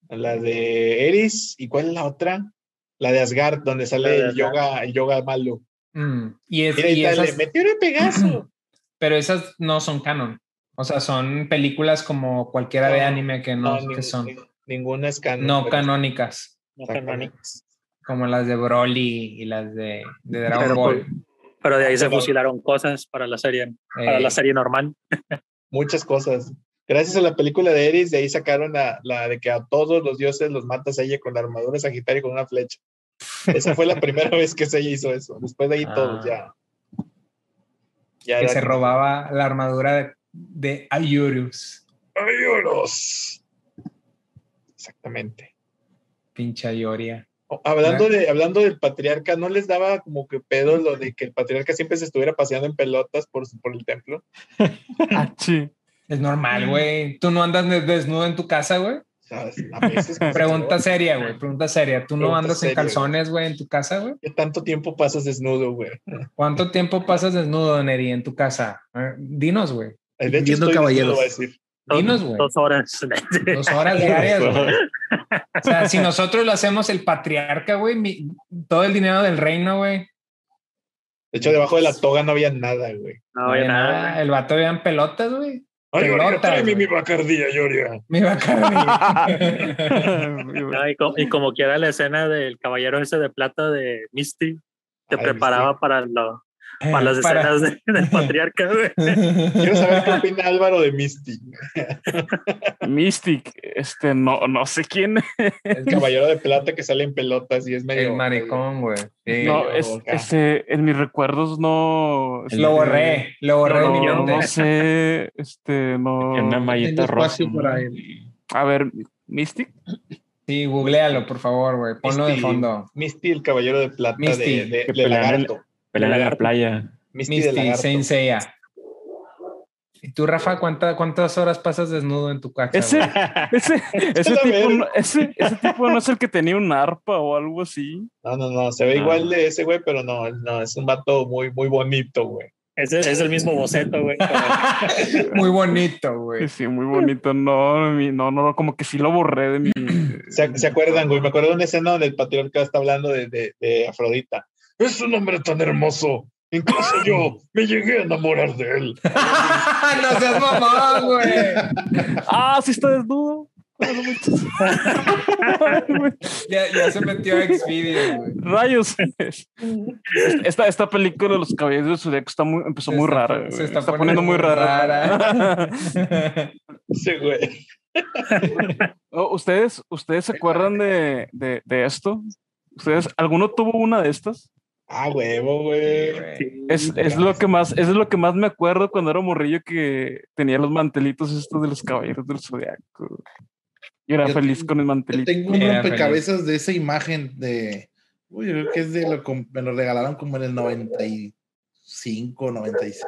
la de Eris, ¿y cuál es la otra? La de Asgard, donde sale el yoga, el yoga malo. Mm, Y, es, y esas, Pegaso. pero esas no son canon. O sea, son películas como cualquiera de anime que no, No, que son ning- ninguna es canon. no pero- canónicas, No canónicas. como las de Broly y las de, de Dragon Pero, Ball. Pero de ahí se Pero- fusilaron cosas para la serie, para Eh, la serie normal. Muchas cosas. Gracias a la película de Eris, de ahí sacaron la, la de que a todos los dioses los mata ella con la armadura de Sagitario y con una flecha. Esa fue la primera vez que Seiya hizo eso. Después de ahí Ah. todos ya. ya que se robaba la armadura de, de Ayurus. ¡Ay, oros! Exactamente. Pinche Ayoria. Hablando, de, hablando del patriarca, ¿no les daba como que pedo lo de que el patriarca siempre se estuviera paseando en pelotas por, por el templo? Ah, sí. Es normal, güey. Tú no andas de- desnudo en tu casa, güey. A veces Pregunta seria, güey. Pregunta seria. ¿Tú no andas seria, en calzones, güey, en tu casa, güey? ¿Qué tanto tiempo pasas desnudo, güey? ¿Cuánto tiempo pasas desnudo, Neri, en tu casa? Dinos, güey. Viendo caballeros. desnudo, voy a decir. Dos, Dinos, güey. dos horas. Dos horas diarias, güey. O sea, si nosotros lo hacemos el patriarca, güey, mi- todo el dinero del reino, güey. De hecho, debajo de la toga no había nada, güey. No había nada. nada. El vato veía en pelotas, güey. Ay, Pelotas, tráeme mi bacardía, Yoria. Me iba a No, y, co- y como quiera la escena del caballero ese de plata de Misty, te Ay, preparaba para, lo, para las escenas de- del patriarca. güey. Quiero saber qué opina Álvaro de Misty, Mystic, este, no, no sé quién. el caballero de plata que sale en pelotas y es medio. El maricón, güey. Sí. No, es, este, en mis recuerdos no. este, Lo borré, lo borré No, mente. no sé, este, no. Tiene una mallita Tengo roja. espacio ¿no? para A ver, Mystic. Sí, googlealo, por favor, güey. Ponlo de fondo. Misty, el caballero de plata Misty, de, de, en- lagarto. Pelean en la playa. Misty, de Misty, lagarto. Saint Seiya. ¿Y tú, Rafa, cuánta- cuántas horas pasas desnudo en tu casa? Ese, ese, ese, tipo, no, ese, ese tipo no es el que tenía un arpa o algo así. No, no, no, se ve Ah. igual de ese güey, pero no, no, es un vato muy, muy bonito, güey. Es, es el mismo boceto, güey. Muy bonito, güey. Sí, muy bonito. No, mi- no, no, como que sí lo borré de mi. ¿Se, se acuerdan, güey? Me acuerdo de una escena donde el patriarca está hablando de, de, de Afrodita. Es un hombre tan hermoso. Incluso yo me llegué a enamorar de él. no seas mamón, güey. Ah, sí está desnudo. Ya, ya se metió a Xvideo, güey. Rayos. Esta, esta película de los caballeros del Zodíaco está muy, empezó Se muy está- rara. güey. se está poniendo, poniendo muy muy rara. Sí, güey. Oh, ¿Ustedes, ¿Ustedes se acuerdan de, de, de esto? ¿Ustedes, ¿Alguno tuvo una de estas? Ah, huevo, güey. Es, es lo que más, es lo que más me acuerdo cuando era morrillo que tenía los mantelitos estos de los caballeros del zodiaco. Yo era Yo feliz tengo- con el Yo mantelito. tengo un rompecabezas de esa imagen de. Uy, yo creo que es de lo que me lo regalaron como en el 95, 96.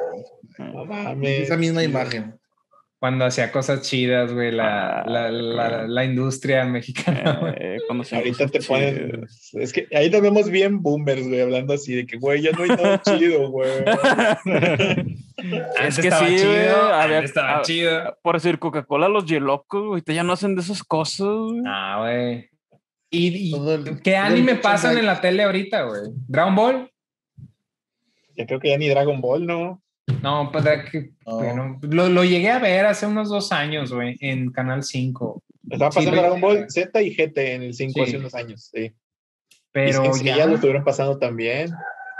No mames. Esa misma imagen. Cuando hacía cosas chidas, güey, la, Ah, la, la, la industria mexicana. Eh, cuando se Ahorita te ponen. Es que ahí nos vemos bien boomers, güey, hablando así de que, güey, ya no hay nada chido, güey. Antes que estaba sí, chido, güey, había- estaba ah, chido. Por decir Coca-Cola, los Yelocos, güey, ya no hacen de esas cosas. güey. Ah, güey. ¿Y, y Todo el- qué anime pasan en la tele ahorita, güey? ¿Dragon Ball? Ya creo que ya ni Dragon Ball, ¿no? No, pues de que- No. bueno, lo, lo llegué a ver hace unos dos años, güey, en Canal 5. Estaba pasando Sí, Dragon. Ball Z y GT en el 5 Sí. hace unos años, sí. Pero y ya lo estuvieron pasando también.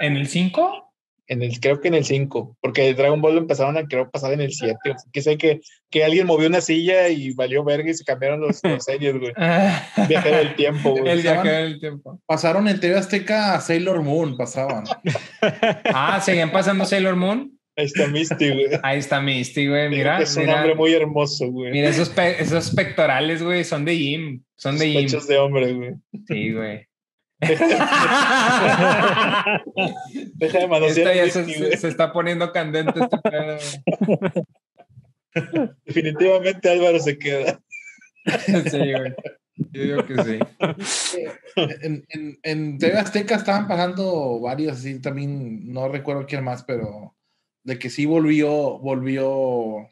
en el 5, En el, creo que en el 5, porque Dragon Ball lo empezaron a creo pasar en el 7. Que sé que, que alguien movió una silla y valió verga y se cambiaron los, los series, güey. Viajero del tiempo, güey. El viajero del tiempo. Pasaron en TV Azteca a Sailor Moon, pasaban. Ah, ¿seguían pasando Sailor Moon? Ahí está Misty, güey. Ahí está Misty, güey. Digo Mira, que es un mira, hombre muy hermoso, güey. mira esos, pe- esos pectorales, güey, son de Jim. Son de Jim. pechos de hombre, güey. Sí, güey. Deja de manosear ya se, Misty, se- se está poniendo candente este pedo. güey. Definitivamente Álvaro se queda. Sí, güey. Yo digo que sí. en, en, en TV Azteca estaban pasando varios, así también, no recuerdo quién más, pero de que sí volvió, volvió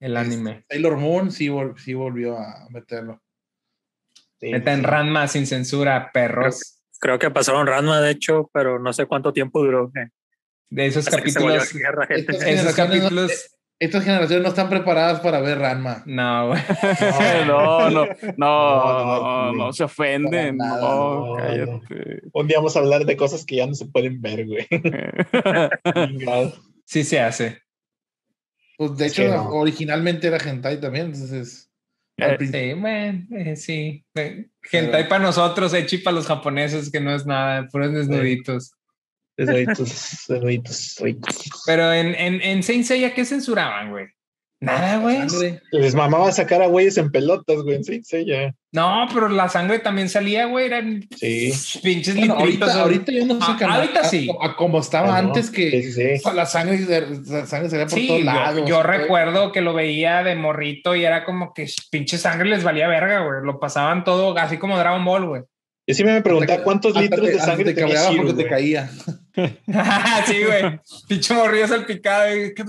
El anime. Sailor Moon, sí, vol- sí volvió a meterlo. Sí, Neta en sí. Ranma sin censura, perros. Creo que pasaron Ranma, de hecho, pero no sé cuánto tiempo duró. eh, De esos que capítulos. gente. Estos- Esos generaciones no- capítulos. Estas generaciones no están preparadas para ver Ranma. No, güey. no, no, no, no, no, se ofenden. Para nada, No, no, cállate. Un día vamos a hablar de cosas que ya no se pueden ver, güey. Sí se hace. Pues de Sí, hecho, no. originalmente era hentai también, entonces. Eh, Sí, bueno, eh, sí. Eh, Hentai para nosotros, hechi para los japoneses, que no es nada, puros desnuditos. Desnuditos, desnuditos ricos. Pero en, en, en Saint Seiya, ¿qué censuraban, güey? Nada, güey. Les mamaba sacar a güeyes en pelotas, güey. Sí, sí, ya. No, pero la sangre también salía, güey. Eran Sí. pinches Bueno, litritos. ahorita, ahorita ya no se Ah, ahorita sí. A, a como estaba Ah, antes que sí, la sangre, la sangre salía por Sí, todos yo, lados. yo recuerdo que lo veía de morrito y era como que pinche sangre les valía verga, güey. Lo pasaban todo así como Dragon Ball, güey. Yo sí me preguntaba cuántos litros te- de sangre te te güey. caía. sí, güey. Pinche morrillo salpicado. y, ¿Qué,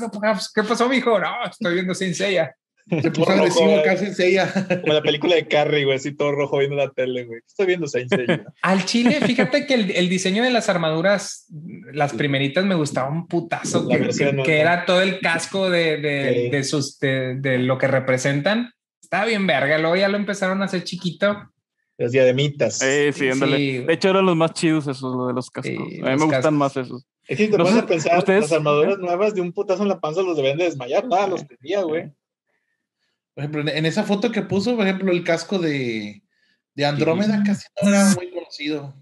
¿Qué pasó, mijo? No, estoy viendo Saint Seiya. Se puso Rojo, agresivo güey. casi en ella. Como la película de Carrie, güey, así todo rojo viendo la tele, güey. Estoy viendo Saint Seiya. Al chile, fíjate que el, el diseño de las armaduras, las primeritas me gustaba un putazo, que, era todo el casco de, de, Sí. de sus, de, de lo que representan. Estaba bien verga, luego ya lo empezaron a hacer chiquito. Las diademitas. eh, sí, Sí, ándale. sí. De hecho, eran los más chidos esos, lo de los cascos. Sí, a mí los me gustan más esos. Es que si te No pones sé, a pensar, ustedes- las armaduras nuevas de un putazo en la panza los deben de desmayar. Nada, los tenía, güey. Por ejemplo, en- esa foto que puso, por ejemplo, el casco de, de Andrómeda casi no era muy conocido.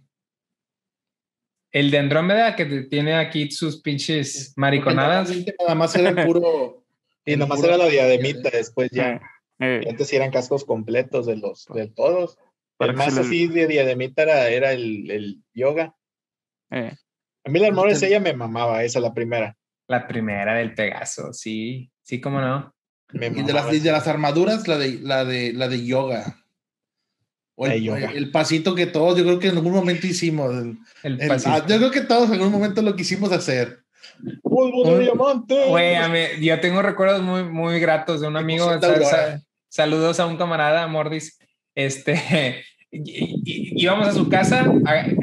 El de Andrómeda que tiene aquí sus pinches mariconadas. Nada más era el puro. Y nomás puro- era la diademita, después ya. Eh, Antes sí eran cascos completos de los, de todos. Para El más así de diademita era, era el, el yoga. eh. A mí la armadura de ella me mamaba, esa la primera. La primera del Pegaso, sí, sí, cómo no. Me Y de las, y de las armaduras, la de, la de, la de yoga. O el, de yoga. el pasito que todos, yo creo que en algún momento hicimos. el- El ah, yo creo que todos en algún momento lo quisimos hacer. ¡Polvo de diamante! Güey, yo tengo recuerdos muy, muy gratos de un amigo. Saludos a un camarada, Mordis. Este, íbamos a su casa,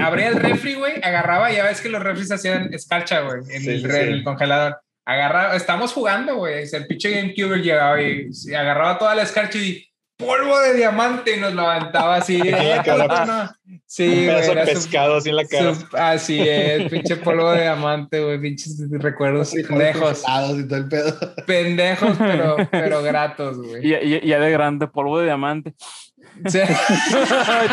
abría el refri, güey, agarraba, ya ves que los refris hacían escarcha, güey, en Sí, el, sí, sí. congelador. Agarraba, estamos jugando, güey, el pinche GameCube llegaba y agarraba toda la escarcha y polvo de diamante y nos lo aventaba así. En la "Eh, puto, no". un Sí, güey, pedazo de su- pescado así en la cara. su- así es, pinche polvo de diamante, güey, pinches recuerdos pendejos. congelados y todo el pedo. Pendejos, pero, pero gratos, güey. Y ya de grande, polvo de diamante. Sí, ahí,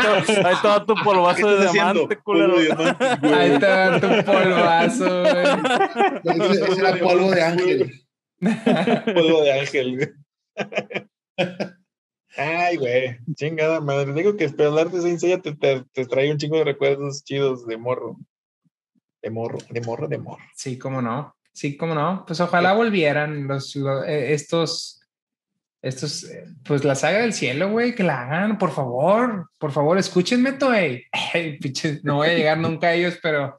te, va tu ¿Qué polvazo de diamante, culero. Polvo de diamante, güey. ahí te va tu polvazo, güey. Ese, ese era polvo de ángel. Polvo de ángel, güey. Ay, güey. Chingada madre. Digo que pero hablar de Saint Seiya te, te, te trae un chingo de recuerdos chidos de morro. De morro, de morro, de morro. Sí, cómo no. Sí, cómo no. Pues ojalá volvieran los, lo- eh, estos, estos, eh, pues la saga del cielo, güey, que la hagan, por favor. Por favor, escúchenme, Toei. No voy a llegar nunca a ellos, pero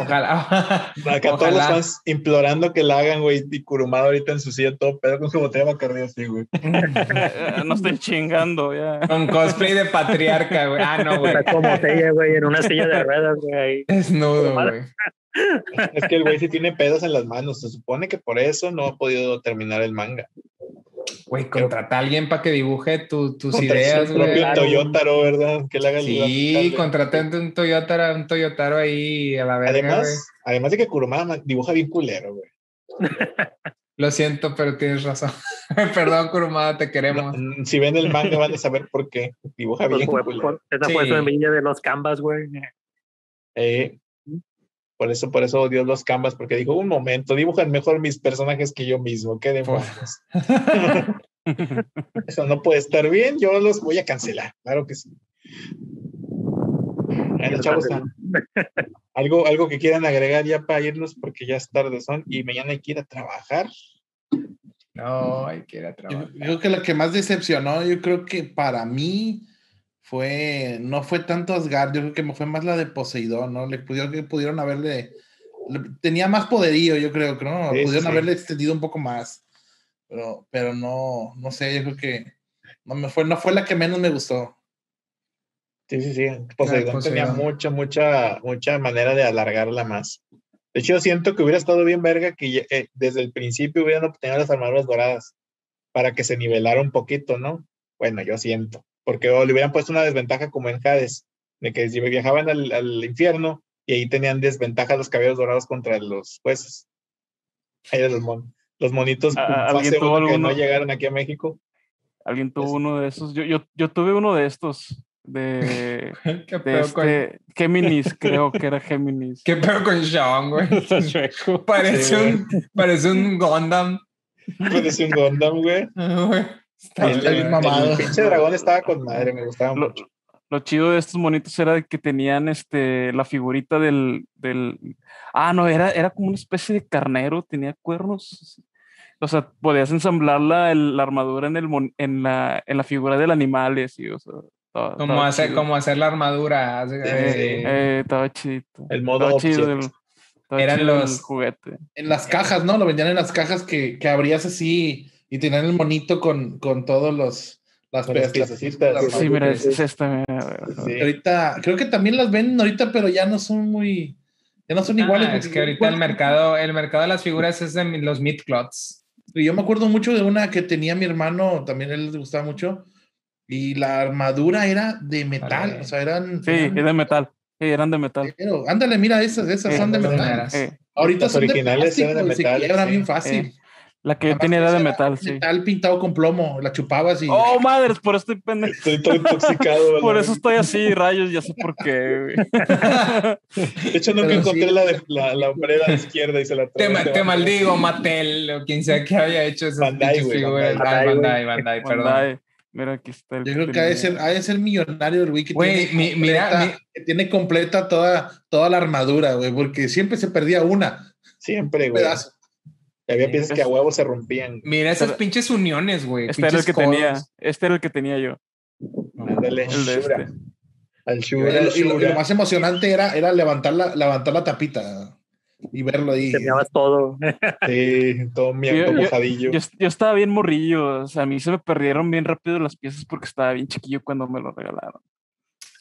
ojalá. Acá todos los fans implorando que la hagan, güey. Y Kurumada ahorita en su silla todo pedo con su botella de Bacardi así, güey. Eh, no estoy chingando, ya. Con cosplay de patriarca, güey. Ah, no, güey. Está como ella, güey, en una silla de ruedas, güey. ahí. Desnudo, güey. Es que el güey sí tiene pedos en las manos. Se supone que por eso no ha podido terminar el manga. Güey, contrata a alguien para que dibuje tu- tus Contra ideas, su propio güey. Toyotaro, ¿verdad? Que le haga el Sí, contratante un Toyota, un Toyotaro ahí a la verga, güey. Además, además de que Kurumada dibuja bien culero, güey. Lo siento, pero tienes razón. Perdón, Kurumada, te queremos. No, si ven el manga van a saber por qué. Dibuja bien culero. esa fue Sí. su envidia de los canvas, güey. Eh, por eso, por eso odió los canvas, porque dijo, un momento, dibujan mejor mis personajes que yo mismo. ¿Qué demonios? Eso no puede estar bien, yo los voy a cancelar, claro que sí. Bueno, chavos, algo, algo que quieran agregar ya para irnos, porque ya es tarde son y mañana hay que ir a trabajar. No, hay que ir a Yo, trabajar. yo creo que lo que más decepcionó, yo creo que para mí fue, no fue tanto Asgard, yo creo que me fue más la de Poseidón, ¿no? Le pudieron, que pudieron haberle, le- tenía más poderío, yo creo, que no, Sí, pudieron sí. haberle extendido un poco más, pero, pero no, no sé, yo creo que no me fue, no fue la que menos me gustó. Sí, sí, sí. Poseidón tenía Poseidón. mucha, mucha, mucha manera de alargarla más. De hecho, yo siento que hubiera estado bien verga que eh, desde el principio hubieran obtenido las armaduras doradas para que se nivelara un poquito, ¿no? Bueno, yo siento. Porque o le hubieran puesto una desventaja como en Hades, de que si viajaban al, al infierno y ahí tenían desventaja los cabellos dorados contra los jueces. Ahí los, mon- los monitos ¿A- fase alguien tuvo uno que no llegaron aquí a México. Alguien tuvo Es- uno de esos. Yo, yo, yo tuve uno de estos. De, ¿Qué de pedo con, este Géminis, creo que era Géminis. qué pedo con Sean, güey? Está chueco. Parece Sí, un, parece un Gundam. Parece un Gundam, güey. Está Está bien mamado. El pinche dragón estaba con madre, me gustaba Lo, mucho. lo chido de estos monitos era que tenían este, la figurita del, del. Ah, no, era, era como una especie de carnero, tenía cuernos. O sea, podías ensamblar la, el- la armadura en, el, mon- en, la, en la figura del animal y así, o sea. estaba- Como estaba hacer, como hacer la armadura. Sí, Eh, sí. eh, estaba. El modo chido el, estaba Eran chido el los- juguete. En las cajas, ¿no? Lo vendían en las cajas que, que abrías así y tenían el monito con, con todos los las Con las las- sí, Sí, mira, es, sí. es esta. Sí. Ahorita, creo que también las venden ahorita, pero ya no son muy, ya no son Ah, iguales. es que ahorita el recuerdo- mercado, el mercado de las figuras es de los meat clots. Y Yo me acuerdo mucho de una que tenía mi hermano, también a él le gustaba mucho, y la armadura era de metal, Vale. o sea, eran... Sí, eran- es de metal. Sí, eran de metal. pero, ándale, mira, esas, esas Eh, son de metal. Ahorita Las son de originales plástico eran de y se metal, quiebran sí. bien fácil. Eh, la que yo Además, tenía era de esa metal, sí. Metal pintado con plomo, la chupabas y... Oh, madres, por eso estoy pendejo. Estoy todo intoxicado. Por eso estoy así, rayos, ya sé por qué. güey. De hecho, nunca Pero encontré sí. la, de, la, la hombrera de izquierda y se la Te, ma- te maldigo, Mattel, o quien sea que haya hecho esas Bandai, güey. Bandai. Bandai, Bandai, Bandai, perdón. Bandai. Mira, aquí está el Yo creo que ha de ser, ha de ser millonario el güey que, Güey, tiene mi- mira, mi- que tiene completa toda, toda la armadura, güey, porque siempre se perdía una, Siempre, un güey. pedazo. Y había piezas que a huevo se rompían. Mira esas Pero- pinches uniones, güey. Este era el que tenía. Este era el que tenía yo. Ándale, El de Shura. este. Al Y Shura, lo, y más emocionante era, era levantar, la, levantar la tapita y verlo ahí. Terminabas todo. Sí, todo mi Yo- yo- mojadillo. Yo, yo estaba bien morrillo. O sea, a mí se me perdieron bien rápido las piezas porque estaba bien chiquillo cuando me lo regalaron.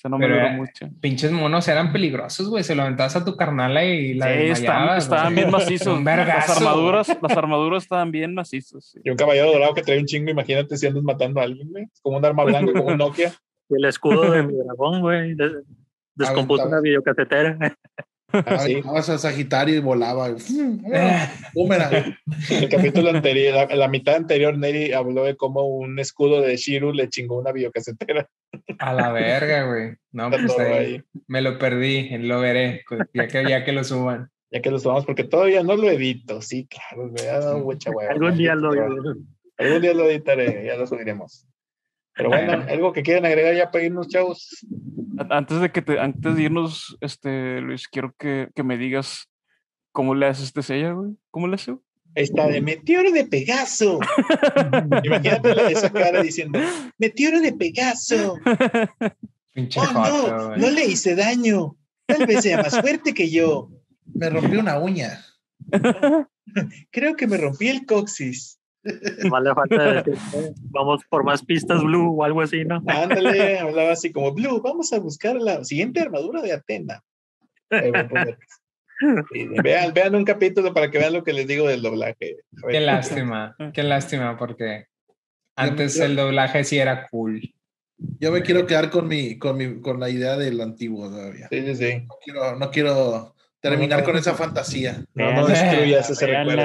O sea, no me Pero, duró eh, mucho. Pinches monos eran peligrosos, güey. Se lo aventabas a tu carnala y la Sí, estaban, desmayabas, estaban güey. bien macizos. Las armaduras, las armaduras estaban bien macizos. sí. Y un caballero dorado que trae un chingo, imagínate si andas matando a alguien, güey. Es como un arma blanca, como un Nokia. Y el escudo de mi dragón, güey. des- Descompuso una videocasetera. Sí. A Sagitario y volaba. El capítulo anterior, la, la mitad anterior, Neri habló de cómo un escudo de Shiru le chingó una videocasetera. A la verga, güey. No, Está pues ahí ahí. me lo perdí. Lo veré. Ya que, ya que lo suban. Ya que lo tomamos, porque todavía no lo edito. Sí, claro, me ha dado mucha hueva. Algún día lo. Algún día lo editaré, ya lo subiremos. Pero bueno, algo que quieran agregar ya para irnos, chavos. Antes de que te, antes de irnos, este, Luis, quiero que, que me digas cómo le haces este sella, güey. ¿Cómo le hace? güey? Está de meteoro de Pegaso. Imagínate la- esa cara diciendo, meteoro de Pegaso. Pinche Oh, joto, no, güey. no le hice daño. Tal vez sea más fuerte que yo. Me rompí una uña. Creo que me rompí el coxis. Más le falta decir, eh, vamos por más pistas blue o algo así, ¿no? Ándale, hablaba así como, Blue, vamos a buscar la siguiente armadura de Atena. Vean, vean un capítulo para que vean lo que les digo del doblaje. Qué lástima. Qué lástima porque Antes el doblaje sí era cool. Yo me quiero quedar con mi, con mi, con la idea del antiguo todavía. Sí, sí, sí. No quiero, no quiero terminar No, no. con esa fantasía. No, no destruyas ese recuerdo.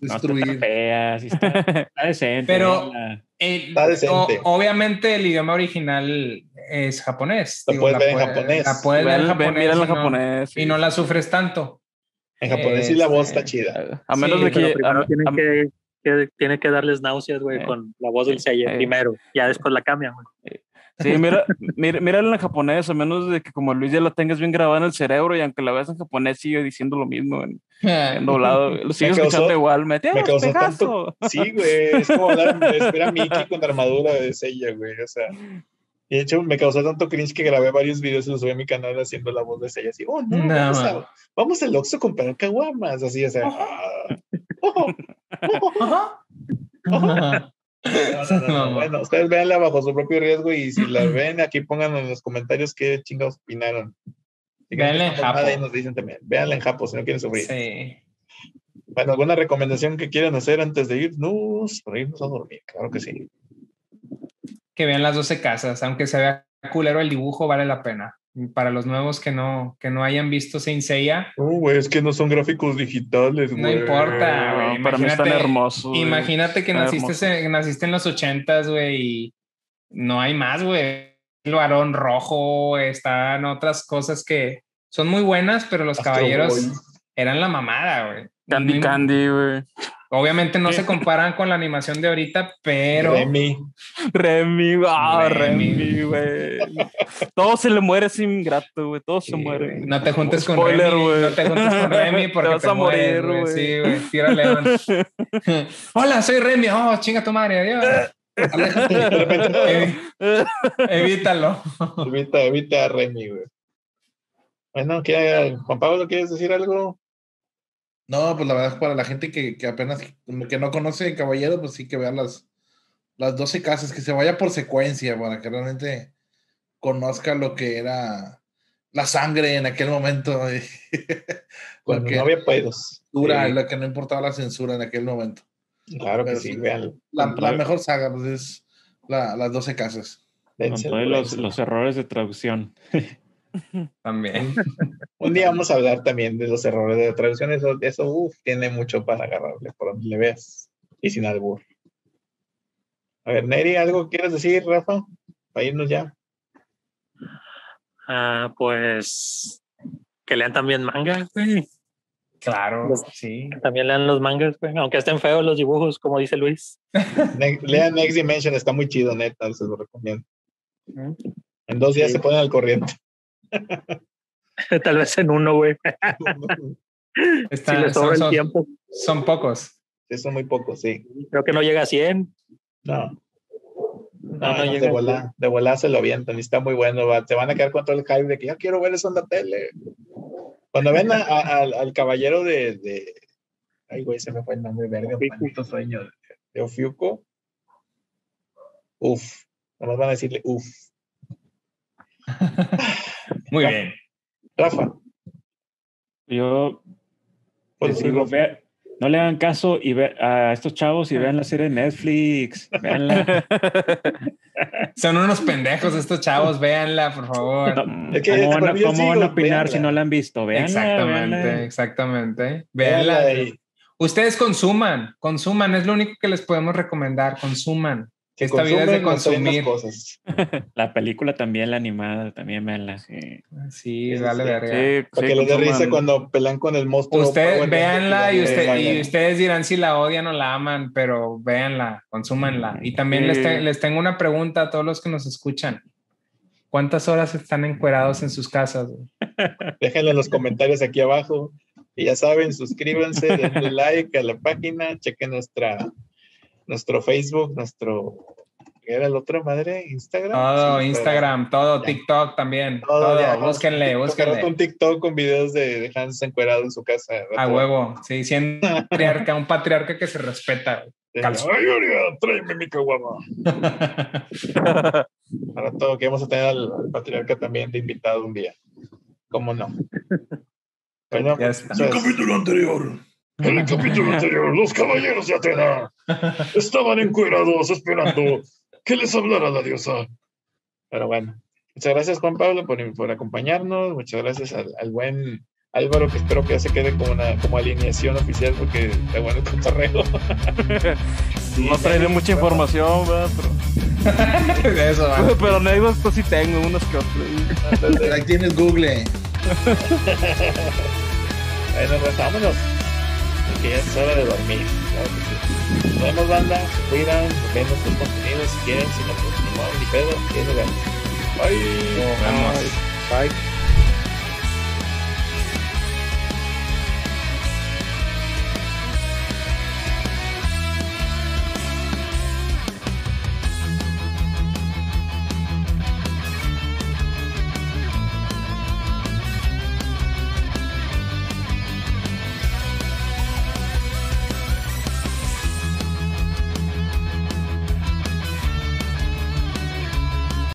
No Destruir. fea, sí está, decente. Pero-. El- Está decente. o- obviamente el idioma original es japonés. Lo puedes ver en japonés. La puedes ver en japonés, en no, japonés. y no la sufres tanto. En japonés sí la voz Este, está chida. A menos Sí, de que. primero a- tienen a- que, que- tiene que darles náuseas, güey, Eh. con la voz del sello Eh. primero. Ya después la cambian, güey. Sí, mira, mira, mírala en japonés, a menos de que como Luis ya la tengas bien grabada en el cerebro y aunque la veas en japonés sigue diciendo lo mismo en, en doblado. Lo sigue escuchando igual. Me, me causó Pegaso. Sí, güey. Es como hablar de ver a Mickey con armadura de sella, güey. O sea. Y de hecho, me causó tanto cringe que grabé varios videos y los subí a mi canal haciendo la voz de sella. Así, oh, no, No, vamos, a, vamos al Oxxo a comprar caguamas. Así, o sea. ah, oh, Ajá. No, no, no, no. Bueno, ustedes véanla bajo su propio riesgo y si la ven, aquí pongan en los comentarios qué chingados opinaron. Si Véanla en Japo. ahí nos dicen también. Véanla en Japo si no quieren sufrir. Sí. Bueno, ¿alguna recomendación que quieran hacer antes de irnos? Para irnos a dormir, claro que sí. Que vean las 12 casas, aunque se vea culero el dibujo, vale la pena. Para los nuevos que no, que no hayan visto Saint Seiya, No, güey, es que no son gráficos digitales, no güey. importa, güey. No, para mí están Imagínate- hermosos. Imagínate que naciste, naciste en los ochentas, güey, y no hay más, güey. El varón rojo, están otras cosas que son muy buenas, pero los Astro caballeros Boy. eran la mamada, güey. Candy No- Candy, güey. Obviamente no se comparan con la animación de ahorita, pero Remy. Remy, ah, Remy. Güey. Todo se le muere ese ingrato, güey. Todo se Sí, muere. güey. No te juntes con Spoiler, Remy, güey. no te juntes con Remy porque Te vas te, a mueres, morir, güey. Sí, güey. Tira león. Hola, soy Remy. Oh, chinga tu madre, adiós. De repente, Evi- Evítalo. evita, evita a Remy, güey. Bueno, ¿qué, Juan Pablo, ¿quieres decir algo? No, pues la verdad, para la gente que, que apenas que no conoce Caballero, pues sí que vean las, las 12 casas, que se vaya por secuencia para que realmente conozca lo que era la sangre en aquel momento. Cuando no había pedos. dura, Sí, lo que no importaba la censura en aquel momento. claro que pero sí, sí. véanlo. La, la mejor saga pues, es la- las 12 casas. Con todos los, los errores de traducción. También. Un día vamos a hablar también de los errores de traducción. Eso, eso uf, tiene mucho para agarrarle por donde le veas. Y sin albur. A ver, Neri, ¿algo quieres decir, Rafa? Para irnos ya. Ah, pues que lean también manga, güey. Claro, Los- sí. También lean los mangas, güey. Aunque estén feos los dibujos, como dice Luis. Lean Next Dimension, está muy chido, neta, se lo recomiendo. En dos días Sí. se ponen al corriente. Tal vez en uno, güey. Si Están- les sobra son, el tiempo. son pocos. Sí, son muy pocos, sí. Creo que no llega a 100. No. No, No, no no, llega de a volá, de volá se lo avientan y está muy bueno. va- Se van a quedar con todo el hype de que ya quiero ver eso en la tele. Cuando ven a- a- al, al caballero de, de- Ay, güey, se me fue el nombre, verga. Ofiuco. maldito sueño. De, de Ofiuco. Uf. Nomás van a decirle uf. Muy bien. Rafa. Yo pues, digo, vea- no le hagan caso y ve a estos chavos y vean la serie de Netflix. Véanla. Son unos pendejos estos chavos, véanla, por favor. No, Es que ¿Cómo, van cómo van a opinar si no la han visto? Véanla, exactamente, véanla. exactamente. Véanla Ustedes consuman, consuman, es lo único que les podemos recomendar, consuman. Si Esta vida es de consumir. cosas. La película también, la animada, también véanla. Sí, Sí, vale sí. verga. Sí, Para sí, que les dé consuman. risa cuando pelean con el monstruo. Ustedes véanla y, que usted- ustedes dirán si la odian o la aman, pero véanla, consúmanla. Y también les, te- les tengo una pregunta a todos los que nos escuchan. ¿Cuántas horas están encuerados en sus casas? Déjenlo en los comentarios aquí abajo. Y ya saben, suscríbanse, denle like a la página, chequen nuestra, nuestro Facebook, nuestro, ¿qué era el otro madre? Instagram. Todo, Sí, Instagram, todo, Ya. TikTok también. Todo, Todo, ya. búsquenle, pero- búsquenle. Un TikTok con videos de, de Hans encuerado en su casa. A huevo, sí, siendo un patriarca, un patriarca que se respeta. Calzón. Ay, tráeme mi caguama. Para todo, que vamos a tener al, al patriarca también de invitado un día. ¿Cómo no? Bueno, Ya está. pues, capítulo anterior. En el capítulo anterior, los caballeros de Atena estaban encuerados esperando que les hablara la diosa. Pero bueno, muchas gracias Juan Pablo por, por acompañarnos, muchas gracias al, al buen Álvaro, que espero que ya se quede como, una, como alineación oficial porque está bueno el cotorreo. no traeré mucha información, ¿verdad? Pero, Eso, va. pero anécdotas sí tengo, unas que otras. Pero ahí tienes Google. Bueno, pues vámonos. Que ya es hora de dormir. Claro que sí. Nos vemos, banda. Se cuidan. Ven nuestros contenidos si quieren. Si no, pues ni modo, ni pedo. Tiene ganas. Bye. Nos vemos. Bye.